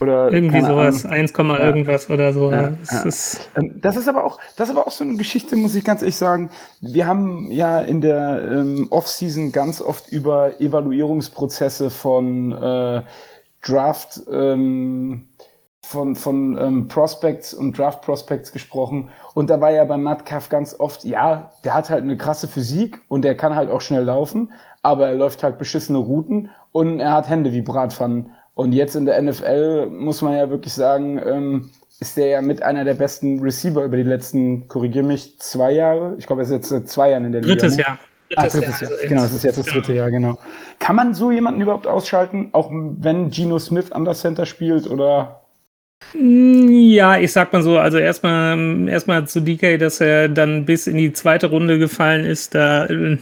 oder irgendwie sowas, 1, ja. irgendwas oder so. Ja, das, ja. Ist ähm, das, ist aber auch, das ist aber auch so eine Geschichte, muss ich ganz ehrlich sagen. Wir haben ja in der ähm, Offseason ganz oft über Evaluierungsprozesse von äh, Draft, ähm, von, von ähm, Prospects und Draft Prospects gesprochen. Und da war ja bei Metcalf ganz oft, ja, der hat halt eine krasse Physik und der kann halt auch schnell laufen, aber er läuft halt beschissene Routen und er hat Hände wie Bratpfannen. Und jetzt in der NFL muss man ja wirklich sagen, ähm, ist der ja mit einer der besten Receiver über die letzten, korrigier mich, zwei Jahre. Ich glaube, er ist jetzt seit zwei Jahren in der Liga. Drittes ne? Jahr. Ah, drittes, ah, drittes Jahr. Jahr. Genau, das ist jetzt das dritte Jahr, genau. Kann man so jemanden überhaupt ausschalten, auch wenn Geno Smith an der Center spielt oder? Ja, ich sag mal so, also erstmal erstmal zu DK, dass er dann bis in die zweite Runde gefallen ist, da äh,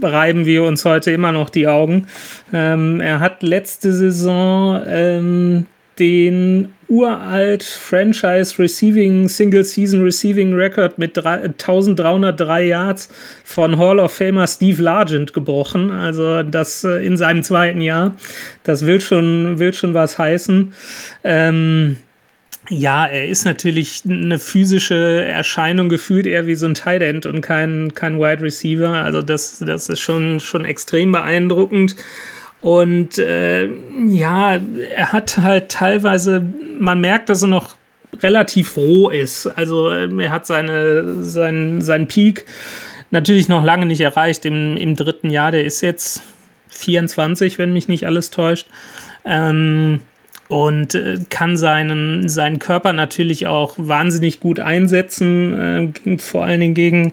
reiben wir uns heute immer noch die Augen. Ähm, er hat letzte Saison ähm, den uralt Franchise Receiving, Single Season Receiving Record mit 1303 Yards von Hall of Famer Steve Largent gebrochen. Also das äh, in seinem zweiten Jahr. Das will schon, will schon was heißen. Ähm, ja, er ist natürlich eine physische Erscheinung gefühlt eher wie so ein Tight End und kein, kein Wide Receiver. Also das, das ist schon, schon extrem beeindruckend. Und äh, ja, er hat halt teilweise, man merkt, dass er noch relativ roh ist. Also ähm, er hat seine, sein, seinen Peak natürlich noch lange nicht erreicht im, im dritten Jahr. Der ist jetzt 24, wenn mich nicht alles täuscht. Ähm, und äh, kann seinen, seinen Körper natürlich auch wahnsinnig gut einsetzen, äh, vor allen Dingen gegen,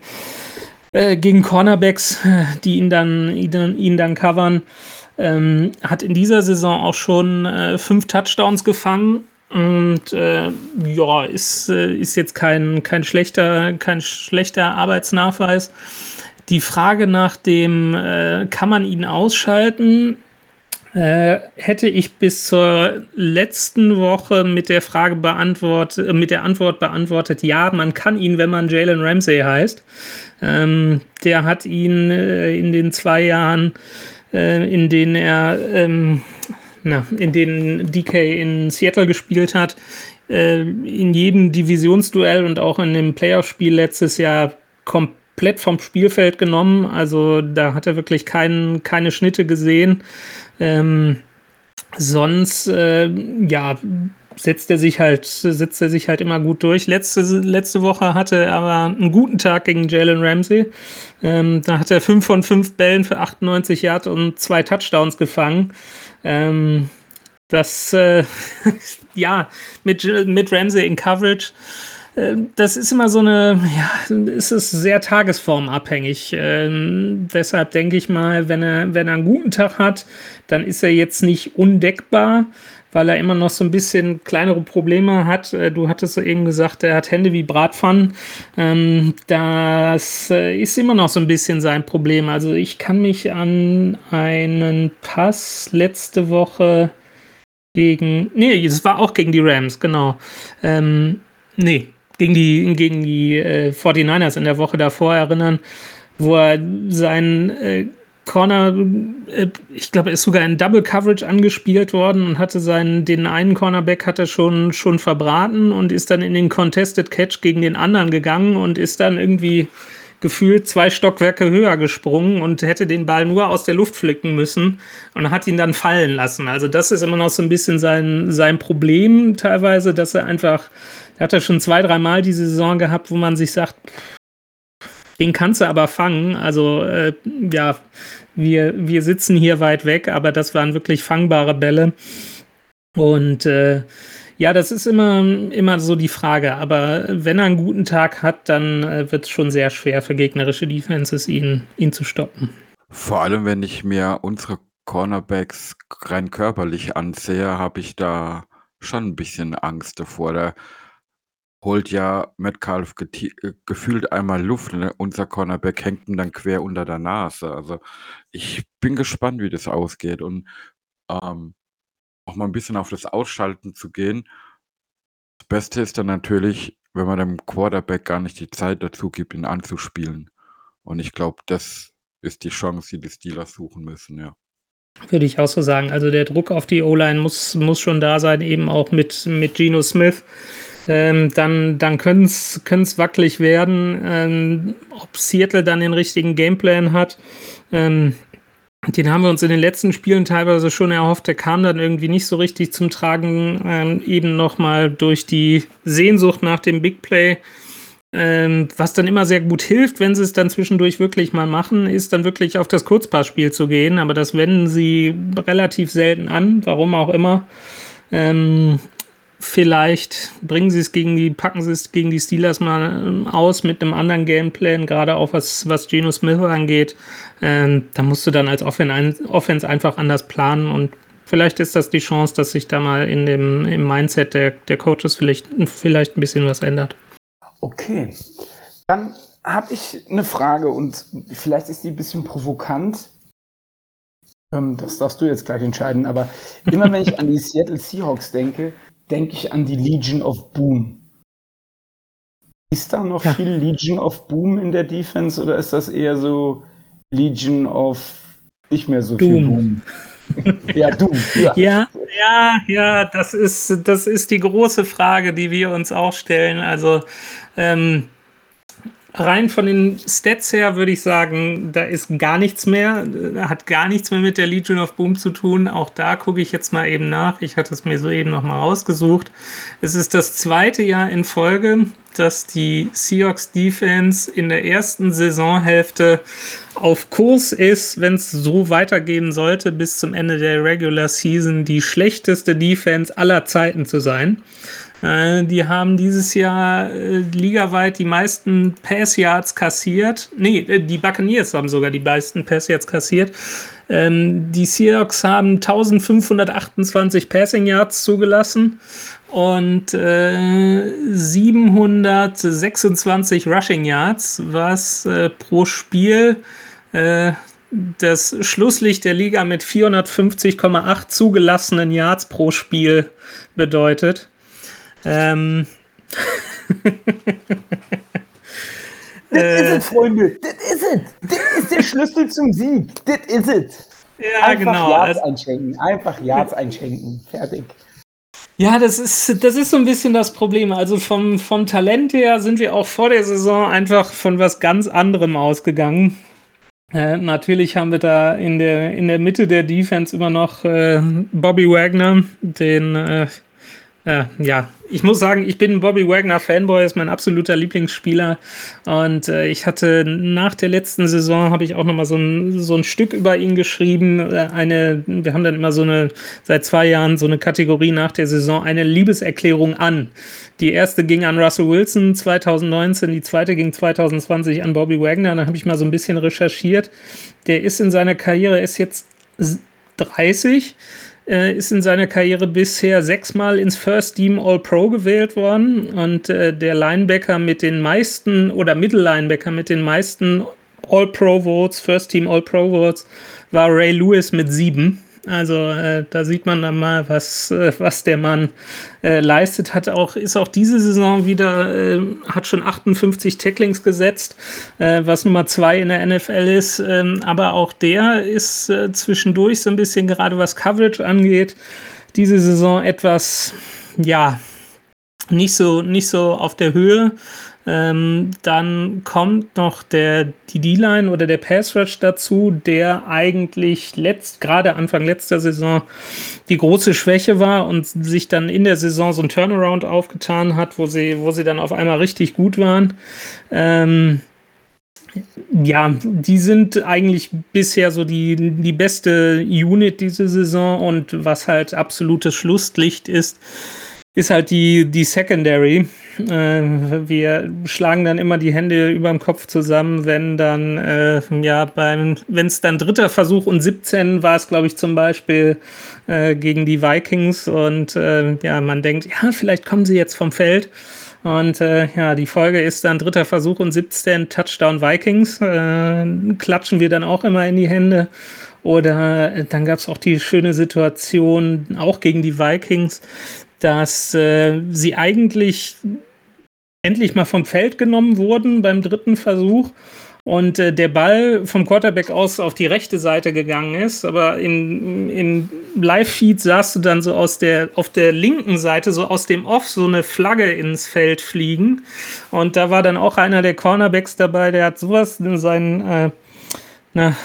äh, gegen Cornerbacks, [laughs] die ihn dann, ihn, ihn dann covern. Ähm, hat in dieser Saison auch schon äh, fünf Touchdowns gefangen und äh, ja, ist, äh, ist jetzt kein, kein, schlechter, kein schlechter Arbeitsnachweis. Die Frage nach dem, kann man ihn ausschalten, äh, hätte ich bis zur letzten Woche mit der Frage beantwortet, äh, mit der Antwort beantwortet, ja, man kann ihn, wenn man Jalen Ramsey heißt. Ähm, der hat ihn äh, in den zwei Jahren, äh, in denen er, ähm, na, in denen DK in Seattle gespielt hat, äh, in jedem Divisionsduell und auch in dem Playoff-Spiel letztes Jahr komplett vom Spielfeld genommen. Also da hat er wirklich kein, keine Schnitte gesehen. Ähm, sonst, äh, ja, setzt er sich halt, setzt er sich halt immer gut durch. Letzte, letzte Woche hatte er aber einen guten Tag gegen Jalen Ramsey. Ähm, da hat er 5 von 5 Bällen für 98 Yards und zwei Touchdowns gefangen. Ähm, das, äh, [laughs] ja, mit, mit Ramsey in Coverage das ist immer so eine, ja, ist es sehr tagesformabhängig. Ähm, deshalb denke ich mal, wenn er, wenn er einen guten Tag hat, dann ist er jetzt nicht undeckbar, weil er immer noch so ein bisschen kleinere Probleme hat. Äh, du hattest so eben gesagt, er hat Hände wie Bratpfannen. Ähm, das äh, ist immer noch so ein bisschen sein Problem. Also ich kann mich an einen Pass letzte Woche gegen, nee, es war auch gegen die Rams, genau. Ähm, nee, gegen die, gegen die äh, 49ers in der Woche davor erinnern, wo er seinen äh, Corner, äh, ich glaube, er ist sogar in Double Coverage angespielt worden und hatte seinen, den einen Cornerback hat er schon, schon verbraten und ist dann in den Contested Catch gegen den anderen gegangen und ist dann irgendwie gefühlt zwei Stockwerke höher gesprungen und hätte den Ball nur aus der Luft flicken müssen und hat ihn dann fallen lassen. Also das ist immer noch so ein bisschen sein, sein Problem teilweise, dass er einfach, er hat er schon zwei, dreimal diese Saison gehabt, wo man sich sagt, den kannst du aber fangen. Also äh, ja, wir, wir sitzen hier weit weg, aber das waren wirklich fangbare Bälle. Und äh, ja, das ist immer, immer so die Frage. Aber wenn er einen guten Tag hat, dann äh, wird es schon sehr schwer für gegnerische Defenses, ihn, ihn zu stoppen. Vor allem, wenn ich mir unsere Cornerbacks rein körperlich ansehe, habe ich da schon ein bisschen Angst davor. Da holt ja Metcalf gefühlt einmal Luft. Ne? Unser Cornerback hängt ihm dann quer unter der Nase. Also ich bin gespannt, wie das ausgeht. Und ähm, auch mal ein bisschen auf das Ausschalten zu gehen. Das Beste ist dann natürlich, wenn man dem Quarterback gar nicht die Zeit dazu gibt, ihn anzuspielen. Und ich glaube, das ist die Chance, die die Steelers suchen müssen, ja. Würde ich auch so sagen. Also der Druck auf die O-Line muss, muss schon da sein, eben auch mit, mit Geno Smith. Ähm, dann dann könnte es wackelig werden. Ähm, ob Seattle dann den richtigen Gameplan hat, ähm, den haben wir uns in den letzten Spielen teilweise schon erhofft. Der kam dann irgendwie nicht so richtig zum Tragen, ähm, eben nochmal durch die Sehnsucht nach dem Big Play. Ähm, was dann immer sehr gut hilft, wenn sie es dann zwischendurch wirklich mal machen, ist dann wirklich auf das Kurzpassspiel zu gehen. Aber das wenden sie relativ selten an, warum auch immer. Ähm, vielleicht bringen sie es gegen die, packen sie es gegen die Steelers mal ähm, aus mit einem anderen Gameplan, gerade auch was, was Geno Smith angeht. Ähm, da musst du dann als Offense einfach anders planen und vielleicht ist das die Chance, dass sich da mal in dem, im Mindset der, der Coaches vielleicht, vielleicht ein bisschen was ändert. Okay, dann habe ich eine Frage und vielleicht ist die ein bisschen provokant. Ähm, das darfst du jetzt gleich entscheiden, aber immer wenn ich an die [laughs] Seattle Seahawks denke, denke ich an die Legion of Boom. Ist da noch ja. viel Legion of Boom in der Defense oder ist das eher so Legion of nicht mehr so Doom. viel Boom? [laughs] ja, Doom. Ja. ja, ja, ja, das ist, das ist die große Frage, die wir uns auch stellen. Also ähm, rein von den Stats her würde ich sagen, da ist gar nichts mehr, hat gar nichts mehr mit der Legion of Boom zu tun. Auch da gucke ich jetzt mal eben nach. Ich hatte es mir soeben noch mal rausgesucht. Es ist das zweite Jahr in Folge, dass die Seahawks Defense in der ersten Saisonhälfte auf Kurs ist, wenn es so weitergehen sollte, bis zum Ende der Regular Season die schlechteste Defense aller Zeiten zu sein. Äh, die haben dieses Jahr äh, ligaweit die meisten Pass Yards kassiert. Nee, äh, die Buccaneers haben sogar die meisten Pass Yards kassiert. Ähm, die Seahawks haben 1528 Passing Yards zugelassen und äh, 726 Rushing Yards, was äh, pro Spiel äh, das Schlusslicht der Liga mit 450,8 zugelassenen Yards pro Spiel bedeutet. Ähm. [laughs] das ist es, Freunde. Das ist es. Das ist der Schlüssel zum Sieg. Das ist es. Ja, Einfach genau. Yards einschenken. Einfach Yards einschenken. Fertig. Ja, das ist, das ist so ein bisschen das Problem. Also vom, vom Talent her sind wir auch vor der Saison einfach von was ganz anderem ausgegangen. Äh, natürlich haben wir da in der, in der Mitte der Defense immer noch äh, Bobby Wagner, den äh, ja, ich muss sagen, ich bin Bobby Wagner Fanboy, ist mein absoluter Lieblingsspieler. Und äh, ich hatte nach der letzten Saison habe ich auch noch mal so ein, so ein Stück über ihn geschrieben. Äh, eine, wir haben dann immer so eine seit zwei Jahren so eine Kategorie nach der Saison eine Liebeserklärung an. Die erste ging an Russell Wilson 2019, die zweite ging 2020 an Bobby Wagner. Da habe ich mal so ein bisschen recherchiert. Der ist in seiner Karriere ist jetzt 30 äh, ist in seiner Karriere bisher sechsmal ins First Team All-Pro gewählt worden und äh, der Linebacker mit den meisten oder Mittellinebacker mit den meisten All-Pro Votes, First Team All-Pro Votes war Ray Lewis mit sieben. Also äh, da sieht man dann mal, was, äh, was der Mann äh, leistet. Hat auch, ist auch diese Saison wieder, äh, hat schon 58 Tacklings gesetzt, äh, was Nummer zwei in der NFL ist. Ähm, aber auch der ist äh, zwischendurch so ein bisschen, gerade was Coverage angeht, diese Saison etwas, ja, nicht so, nicht so auf der Höhe. Ähm, dann kommt noch der, die D-Line oder der Pass Rush dazu, der eigentlich letzt, gerade Anfang letzter Saison die große Schwäche war und sich dann in der Saison so ein Turnaround aufgetan hat, wo sie, wo sie dann auf einmal richtig gut waren. Ähm, ja, die sind eigentlich bisher so die, die beste Unit diese Saison und was halt absolutes Schlusslicht ist, ist halt die, die Secondary. Äh, wir schlagen dann immer die Hände über dem Kopf zusammen, wenn dann, äh, ja, beim, wenn es dann dritter Versuch und 17 war es, glaube ich, zum Beispiel äh, gegen die Vikings und äh, ja, man denkt, ja, vielleicht kommen sie jetzt vom Feld. Und äh, ja, die Folge ist dann dritter Versuch und 17 Touchdown Vikings. Äh, klatschen wir dann auch immer in die Hände. Oder äh, dann gab es auch die schöne Situation, auch gegen die Vikings, dass äh, sie eigentlich endlich mal vom Feld genommen wurden beim dritten Versuch und äh, der Ball vom Quarterback aus auf die rechte Seite gegangen ist, aber in, in Live-Feed sahst du dann so aus der, auf der linken Seite, so aus dem Off, so eine Flagge ins Feld fliegen. Und da war dann auch einer der Cornerbacks dabei, der hat sowas in seinen, äh, na,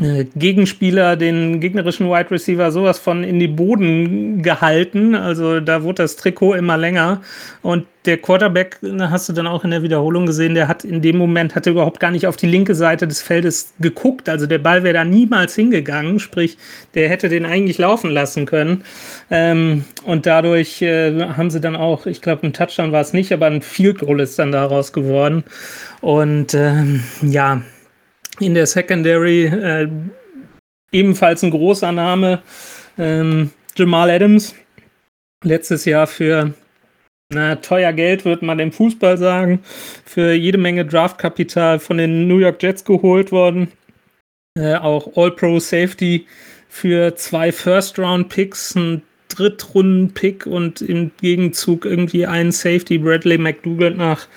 Gegenspieler, den gegnerischen Wide Receiver sowas von in die Boden gehalten. Also da wurde das Trikot immer länger. Und der Quarterback, hast du dann auch in der Wiederholung gesehen, der hat in dem Moment hatte überhaupt gar nicht auf die linke Seite des Feldes geguckt. Also der Ball wäre da niemals hingegangen. Sprich, der hätte den eigentlich laufen lassen können. Ähm, und dadurch äh, haben sie dann auch, ich glaube, ein Touchdown war es nicht, aber ein Field Goal ist dann daraus geworden. Und ähm, ja, in der Secondary äh, ebenfalls ein großer Name, ähm, Jamal Adams. Letztes Jahr für na, teuer Geld, wird man im Fußball sagen, für jede Menge Draftkapital von den New York Jets geholt worden. Äh, auch All-Pro Safety für zwei First-Round-Picks, ein Drittrunden-Pick und im Gegenzug irgendwie einen Safety, Bradley McDougall, nach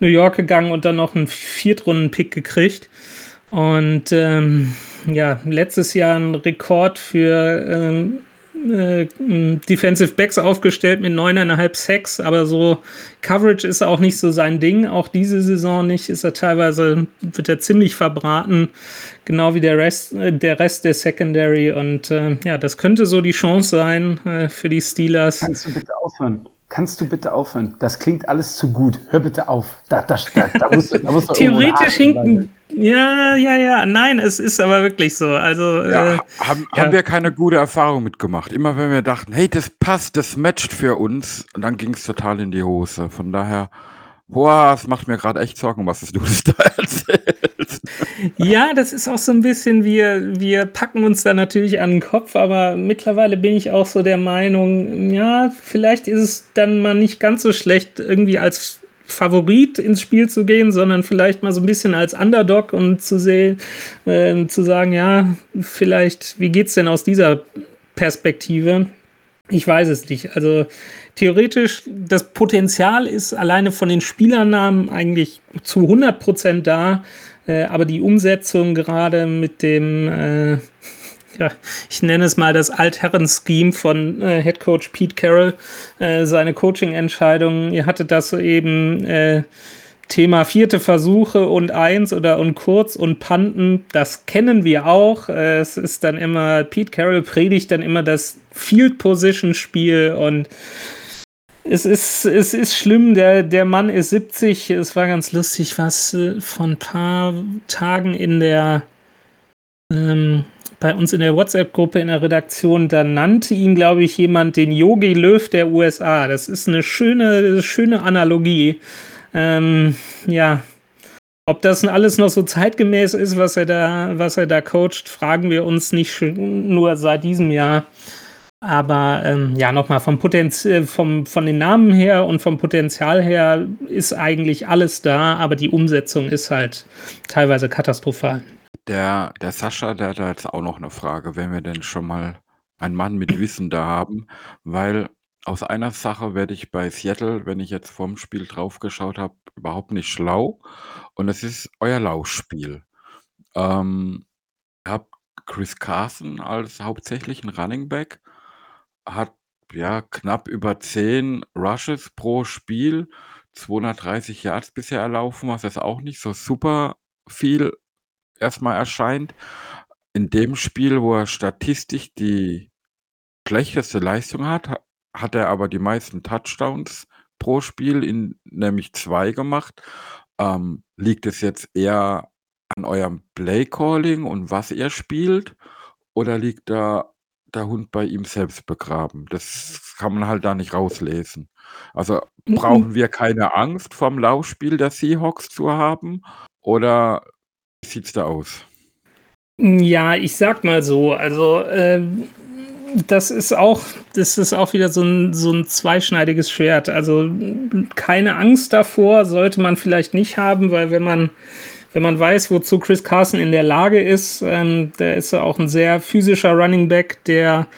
New York gegangen und dann noch einen Viertrunden-Pick gekriegt. Und ähm, ja, letztes Jahr ein Rekord für ähm, äh, Defensive Backs aufgestellt mit neuneinhalb Sacks, aber so Coverage ist auch nicht so sein Ding. Auch diese Saison nicht, ist er teilweise, wird er ziemlich verbraten, genau wie der Rest, äh, der Rest der Secondary. Und äh, ja, das könnte so die Chance sein äh, für die Steelers. Kannst du bitte aufhören? Kannst du bitte aufhören? Das klingt alles zu gut. Hör bitte auf. Da, da, da, da musst, da musst Theoretisch hinken. Ja, ja, ja. Nein, es ist aber wirklich so. Also ja, äh, haben, ja. haben wir keine gute Erfahrung mitgemacht. Immer wenn wir dachten, hey, das passt, das matcht für uns, und dann ging es total in die Hose. Von daher Boah, es macht mir gerade echt Sorgen, was du [laughs] da erzählst. Ja, das ist auch so ein bisschen, wir, wir packen uns da natürlich an den Kopf, aber mittlerweile bin ich auch so der Meinung, ja, vielleicht ist es dann mal nicht ganz so schlecht, irgendwie als Favorit ins Spiel zu gehen, sondern vielleicht mal so ein bisschen als Underdog und zu sehen, äh, zu sagen, ja, vielleicht, wie geht's denn aus dieser Perspektive? Ich weiß es nicht. Also theoretisch, das Potenzial ist alleine von den Spielernamen eigentlich zu 100 Prozent da, äh, aber die Umsetzung gerade mit dem, äh, ja, ich nenne es mal das Altherren-Scheme von äh, Head Coach Pete Carroll, äh, seine Coaching-Entscheidungen, ihr hattet das soeben, äh, Thema vierte Versuche und eins oder und kurz und Panten, das kennen wir auch. Äh, es ist dann immer, Pete Carroll predigt dann immer das Field Position Spiel und es ist, es ist schlimm, der, der Mann ist 70. Es war ganz lustig, was äh, von ein paar Tagen in der ähm, bei uns in der WhatsApp-Gruppe in der Redaktion, da nannte ihn, glaube ich, jemand den Yogi Löw der USA. Das ist eine schöne, schöne Analogie. Ähm, ja, ob das alles noch so zeitgemäß ist, was er da, was er da coacht, fragen wir uns nicht nur seit diesem Jahr. Aber ähm, ja, nochmal vom Potenzial, vom, von den Namen her und vom Potenzial her ist eigentlich alles da, aber die Umsetzung ist halt teilweise katastrophal. Der, der Sascha, der hat da jetzt auch noch eine Frage, wenn wir denn schon mal einen Mann mit Wissen da haben, weil aus einer Sache werde ich bei Seattle, wenn ich jetzt vorm Spiel drauf geschaut habe, überhaupt nicht schlau. Und es ist euer Laufspiel. Ähm, ihr habt Chris Carson als hauptsächlichen Running Back hat, ja, knapp über 10 Rushes pro Spiel. 230 Yards bisher erlaufen, was jetzt auch nicht so super viel erstmal erscheint. In dem Spiel, wo er statistisch die schlechteste Leistung hat, hat er aber die meisten Touchdowns pro Spiel, in, nämlich zwei gemacht. Ähm, liegt es jetzt eher an eurem Play-Calling und was er spielt? Oder liegt da der Hund bei ihm selbst begraben? Das kann man halt da nicht rauslesen. Also brauchen wir keine Angst vom Laufspiel der Seahawks zu haben? Oder wie sieht es da aus? Ja, ich sag mal so, also äh, das ist auch, das ist auch wieder so ein, so ein zweischneidiges Schwert. Also keine Angst davor sollte man vielleicht nicht haben, weil wenn man, wenn man weiß, wozu Chris Carson in der Lage ist, ähm, der ist ja auch ein sehr physischer Running Back, der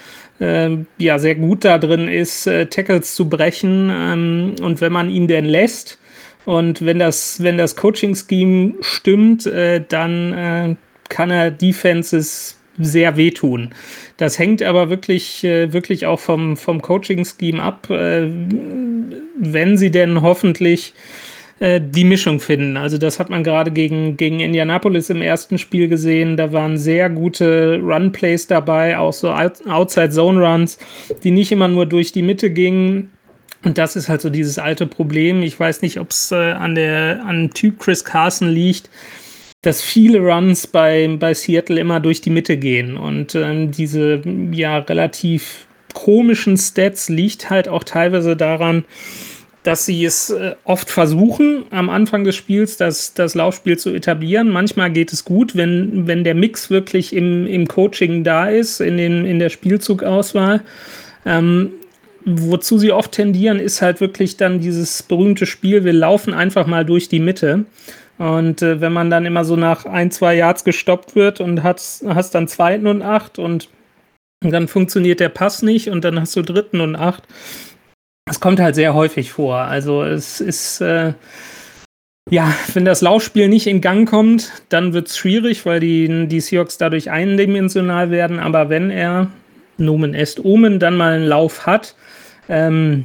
äh, ja sehr gut da drin ist, äh, Tackles zu brechen. Ähm, und wenn man ihn denn lässt und wenn das, wenn das Coaching-Scheme stimmt, äh, dann äh, kann er Defenses sehr wehtun. Das hängt aber wirklich, äh, wirklich auch vom, vom Coaching-Scheme ab, äh, wenn sie denn hoffentlich äh, die Mischung finden. Also das hat man gerade gegen, gegen Indianapolis im ersten Spiel gesehen. Da waren sehr gute Run-Plays dabei, auch so Outside-Zone-Runs, die nicht immer nur durch die Mitte gingen. Und das ist halt so dieses alte Problem. Ich weiß nicht, ob es äh, an der an Typ Chris Carson liegt dass viele Runs bei, bei Seattle immer durch die Mitte gehen. Und ähm, diese ja relativ komischen Stats liegt halt auch teilweise daran, dass sie es äh, oft versuchen, am Anfang des Spiels das, das Laufspiel zu etablieren. Manchmal geht es gut, wenn, wenn der Mix wirklich im, im Coaching da ist, in, den, in der Spielzugauswahl. Ähm, wozu sie oft tendieren, ist halt wirklich dann dieses berühmte Spiel, wir laufen einfach mal durch die Mitte. Und äh, wenn man dann immer so nach ein, zwei Yards gestoppt wird und hast, hast dann zweiten und acht und dann funktioniert der Pass nicht und dann hast du dritten und acht. Das kommt halt sehr häufig vor. Also es ist, äh, ja, wenn das Laufspiel nicht in Gang kommt, dann wird es schwierig, weil die, die Seahawks dadurch eindimensional werden. Aber wenn er, Nomen est Omen, dann mal einen Lauf hat, ähm,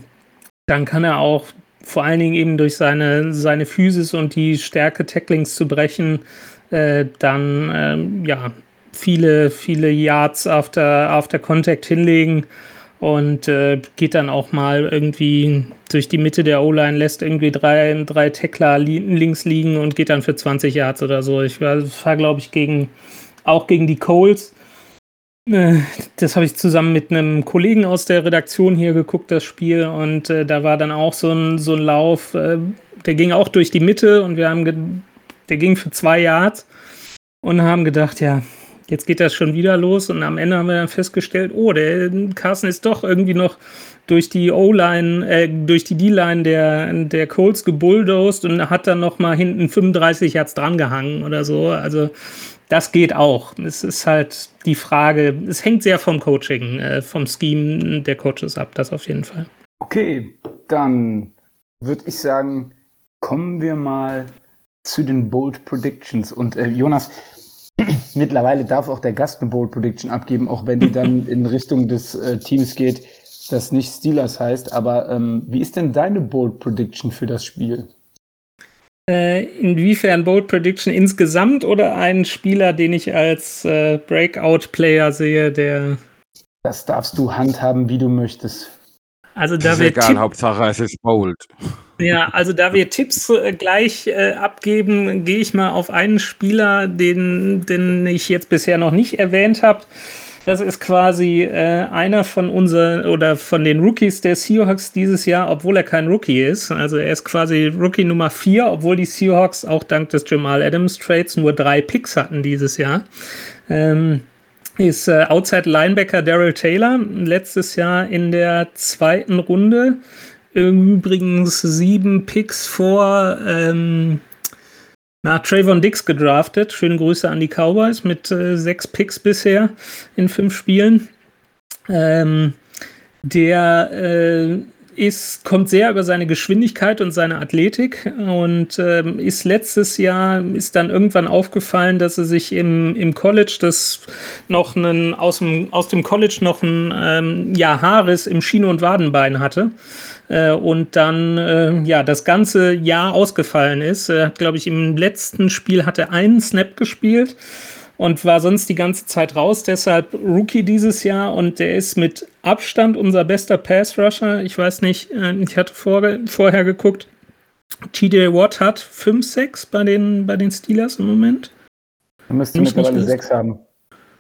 dann kann er auch vor allen Dingen eben durch seine, seine Physis und die Stärke, Tacklings zu brechen, äh, dann ähm, ja, viele, viele Yards auf der Contact hinlegen und äh, geht dann auch mal irgendwie durch die Mitte der O-Line, lässt irgendwie drei, drei Tackler li links liegen und geht dann für 20 Yards oder so. Ich war, war glaube ich, gegen, auch gegen die Coles äh, das habe ich zusammen mit einem Kollegen aus der Redaktion hier geguckt, das Spiel. Und äh, da war dann auch so ein, so ein Lauf, äh, der ging auch durch die Mitte und wir haben, der ging für zwei Yards und haben gedacht, ja, jetzt geht das schon wieder los. Und am Ende haben wir dann festgestellt, oh, der Carsten ist doch irgendwie noch durch die O-Line, äh, durch die D-Line der, der Colts gebulldozed und hat dann noch mal hinten 35 Yards drangehangen oder so. Also das geht auch. Es ist halt die Frage, es hängt sehr vom Coaching, äh, vom Scheme der Coaches ab, das auf jeden Fall. Okay, dann würde ich sagen, kommen wir mal zu den Bold Predictions. Und äh, Jonas, [clears throat] mittlerweile darf auch der Gast eine Bold Prediction abgeben, auch wenn die dann in Richtung des äh, Teams geht, das nicht Steelers heißt. Aber ähm, wie ist denn deine Bold Prediction für das Spiel? Äh, inwiefern Bold Prediction insgesamt oder ein Spieler, den ich als äh, Breakout-Player sehe, der. Das darfst du handhaben, wie du möchtest. Also da ist egal, Hauptsache es ist bold. Ja, also da wir Tipps äh, gleich äh, abgeben, gehe ich mal auf einen Spieler, den, den ich jetzt bisher noch nicht erwähnt habe. Das ist quasi äh, einer von unseren oder von den Rookies der Seahawks dieses Jahr, obwohl er kein Rookie ist. Also er ist quasi Rookie Nummer vier, obwohl die Seahawks auch dank des Jamal Adams Trades nur drei Picks hatten dieses Jahr. Ähm, ist äh, Outside Linebacker Daryl Taylor, letztes Jahr in der zweiten Runde. Übrigens sieben Picks vor ähm, na, Trayvon Dix gedraftet. Schöne Grüße an die Cowboys mit äh, sechs Picks bisher in fünf Spielen. Ähm, der äh, ist, kommt sehr über seine Geschwindigkeit und seine Athletik und ähm, ist letztes Jahr, ist dann irgendwann aufgefallen, dass er sich im, im College das noch einen, aus dem, aus dem College noch ein ähm, ja, Haares im Schiene- und Wadenbein hatte äh, und dann äh, ja das ganze Jahr ausgefallen ist. Er hat, glaube ich, im letzten Spiel hat er einen Snap gespielt und war sonst die ganze Zeit raus. Deshalb Rookie dieses Jahr und der ist mit Abstand unser bester Pass-Rusher. Ich weiß nicht, äh, ich hatte vor, vorher geguckt. TJ Watt hat 5, 6 bei den, bei den Steelers im Moment. Er müsste mittlerweile 6 haben.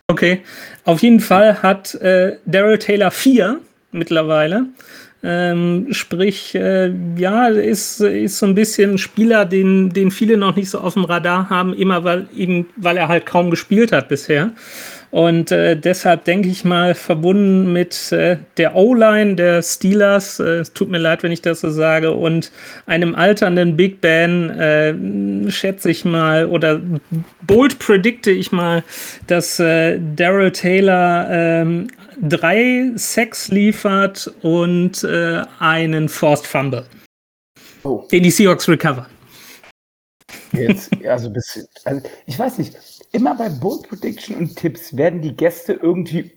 Okay, auf jeden Fall hat äh, Daryl Taylor 4 mittlerweile. Ähm, sprich, äh, ja, ist, ist so ein bisschen ein Spieler, den, den viele noch nicht so auf dem Radar haben, immer weil, eben, weil er halt kaum gespielt hat bisher. Und äh, deshalb denke ich mal, verbunden mit äh, der O-Line der Steelers, äh, es tut mir leid, wenn ich das so sage, und einem alternden Big Ben, äh, schätze ich mal, oder bold predikte ich mal, dass äh, Daryl Taylor ähm, drei Sacks liefert und äh, einen Forced Fumble. Oh. Den die Seahawks recover. Jetzt, also, bis, also ich weiß nicht, immer bei Bold Prediction und Tipps werden die Gäste irgendwie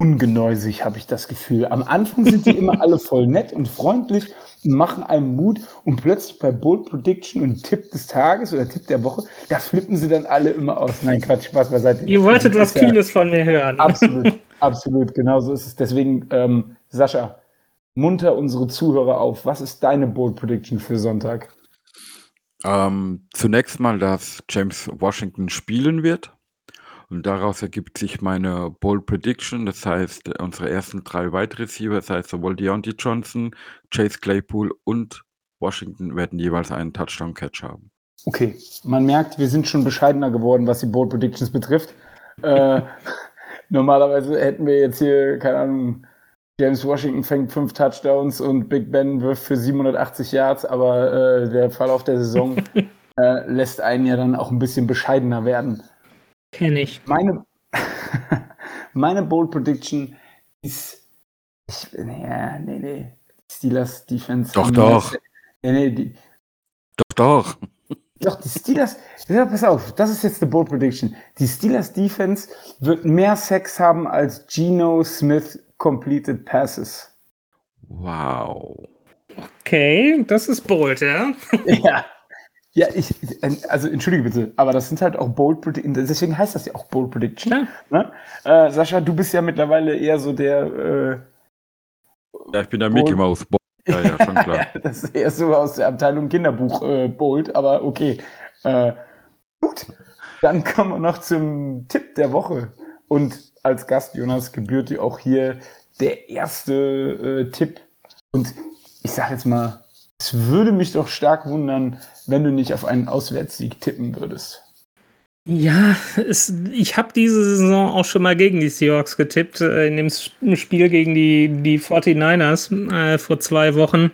ungenäusig, habe ich das Gefühl. Am Anfang sind die immer alle voll nett und freundlich und machen einem Mut und plötzlich bei Bold Prediction und Tipp des Tages oder Tipp der Woche, da flippen sie dann alle immer aus. Nein, Quatsch, Spaß beiseite. Ihr wolltet was Kühles ja, von mir hören. Absolut, absolut, genau so ist es. Deswegen, ähm, Sascha, munter unsere Zuhörer auf. Was ist deine Bold Prediction für Sonntag? Ähm, zunächst mal, dass James Washington spielen wird. Und daraus ergibt sich meine Bold Prediction. Das heißt, unsere ersten drei Wide Receiver, das heißt sowohl Deontay Johnson, Chase Claypool und Washington werden jeweils einen Touchdown-Catch haben. Okay, man merkt, wir sind schon bescheidener geworden, was die Bold Predictions betrifft. äh, [laughs] normalerweise hätten wir jetzt hier, keine Ahnung, James Washington fängt fünf Touchdowns und Big Ben wirft für 780 Yards, aber äh, der Verlauf der Saison [laughs] äh, lässt einen ja dann auch ein bisschen bescheidener werden. Kenne ich. Meine, [laughs] meine Bold Prediction ist. Ich, ja, nee, nee. Steelers Defense. Doch, doch. Nee, nee, die, doch, doch. Doch, die Steelers. Ja, pass auf, das ist jetzt eine Bold Prediction. Die Steelers Defense wird mehr Sex haben als Geno Smith completed passes. Wow. Okay, das ist bold, ja? [laughs] ja. Ja, ich, also entschuldige bitte, aber das sind halt auch Bold Predictions, deswegen heißt das ja auch Bold Prediction. Ja. Ne? Äh, Sascha, du bist ja mittlerweile eher so der. Äh, ja, ich bin der Mickey Mouse. Ja, ja, schon klar. [laughs] das ist eher so aus der Abteilung Kinderbuch äh, Bold, aber okay. Äh, gut, dann kommen wir noch zum Tipp der Woche. Und als Gast, Jonas, gebührt dir auch hier der erste äh, Tipp. Und ich sage jetzt mal, es würde mich doch stark wundern, wenn du nicht auf einen Auswärtssieg tippen würdest. Ja, es, ich habe diese Saison auch schon mal gegen die Seahawks getippt, äh, in dem Spiel gegen die, die 49ers äh, vor zwei Wochen.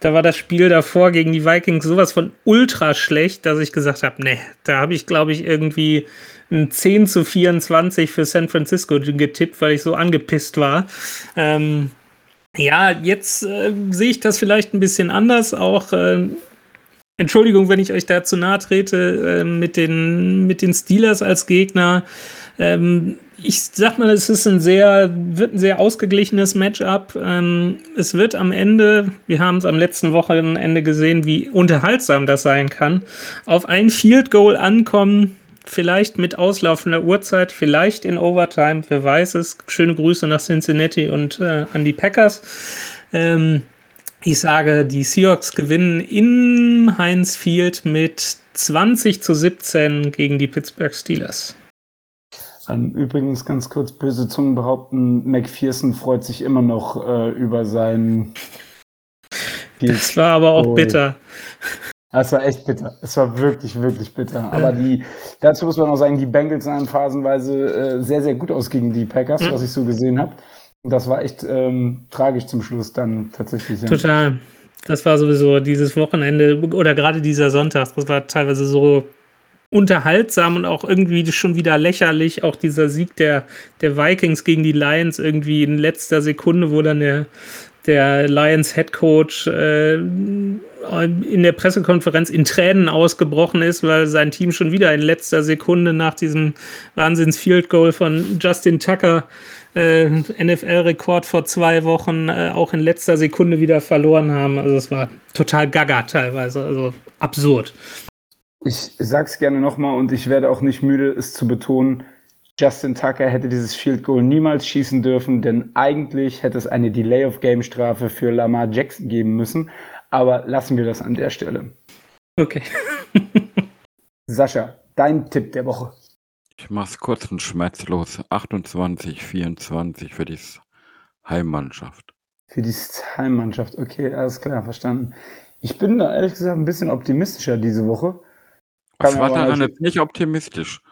Da war das Spiel davor gegen die Vikings sowas von ultra schlecht, dass ich gesagt habe, nee, da habe ich, glaube ich, irgendwie ein 10 zu 24 für San Francisco getippt, weil ich so angepisst war. Ähm, ja, jetzt äh, sehe ich das vielleicht ein bisschen anders. Auch äh, Entschuldigung, wenn ich euch da zu nahe trete, äh, mit, den, mit den Steelers als Gegner. Ähm, ich sag mal, es ist ein sehr, wird ein sehr ausgeglichenes Matchup. Ähm, es wird am Ende, wir haben es am letzten Wochenende gesehen, wie unterhaltsam das sein kann, auf ein Field Goal ankommen vielleicht mit auslaufender Uhrzeit, vielleicht in Overtime, wer weiß es. Schöne Grüße nach Cincinnati und äh, an die Packers. Ähm, ich sage, die Seahawks gewinnen in Heinz Field mit 20 zu 17 gegen die Pittsburgh Steelers. Übrigens ganz kurz böse Zungen behaupten, McPherson freut sich immer noch äh, über sein. [laughs] Das war aber auch bitter. Es war echt bitter. Es war wirklich, wirklich bitter. Aber die, dazu muss man auch sagen, die Bengals sahen phasenweise äh, sehr, sehr gut aus gegen die Packers, mhm. was ich so gesehen habe. Das war echt ähm, tragisch zum Schluss dann tatsächlich. Ja. Total. Das war sowieso dieses Wochenende oder gerade dieser Sonntag, das war teilweise so unterhaltsam und auch irgendwie schon wieder lächerlich. Auch dieser Sieg der, der Vikings gegen die Lions irgendwie in letzter Sekunde, wo dann der der Lions Head Coach äh, in der Pressekonferenz in Tränen ausgebrochen ist, weil sein Team schon wieder in letzter Sekunde nach diesem Wahnsinns Field Goal von Justin Tucker äh, NFL-Rekord vor zwei Wochen äh, auch in letzter Sekunde wieder verloren haben. Also es war total gaga teilweise, also absurd. Ich sag's gerne nochmal und ich werde auch nicht müde, es zu betonen. Justin Tucker hätte dieses Field Goal niemals schießen dürfen, denn eigentlich hätte es eine Delay of Game Strafe für Lamar Jackson geben müssen. Aber lassen wir das an der Stelle. Okay. [laughs] Sascha, dein Tipp der Woche. Ich mach's kurz und schmerzlos. 28, 24 für die Heimmannschaft. Für die Heimmannschaft, okay, alles klar, verstanden. Ich bin da ehrlich gesagt ein bisschen optimistischer diese Woche. Was war daran jetzt nicht optimistisch?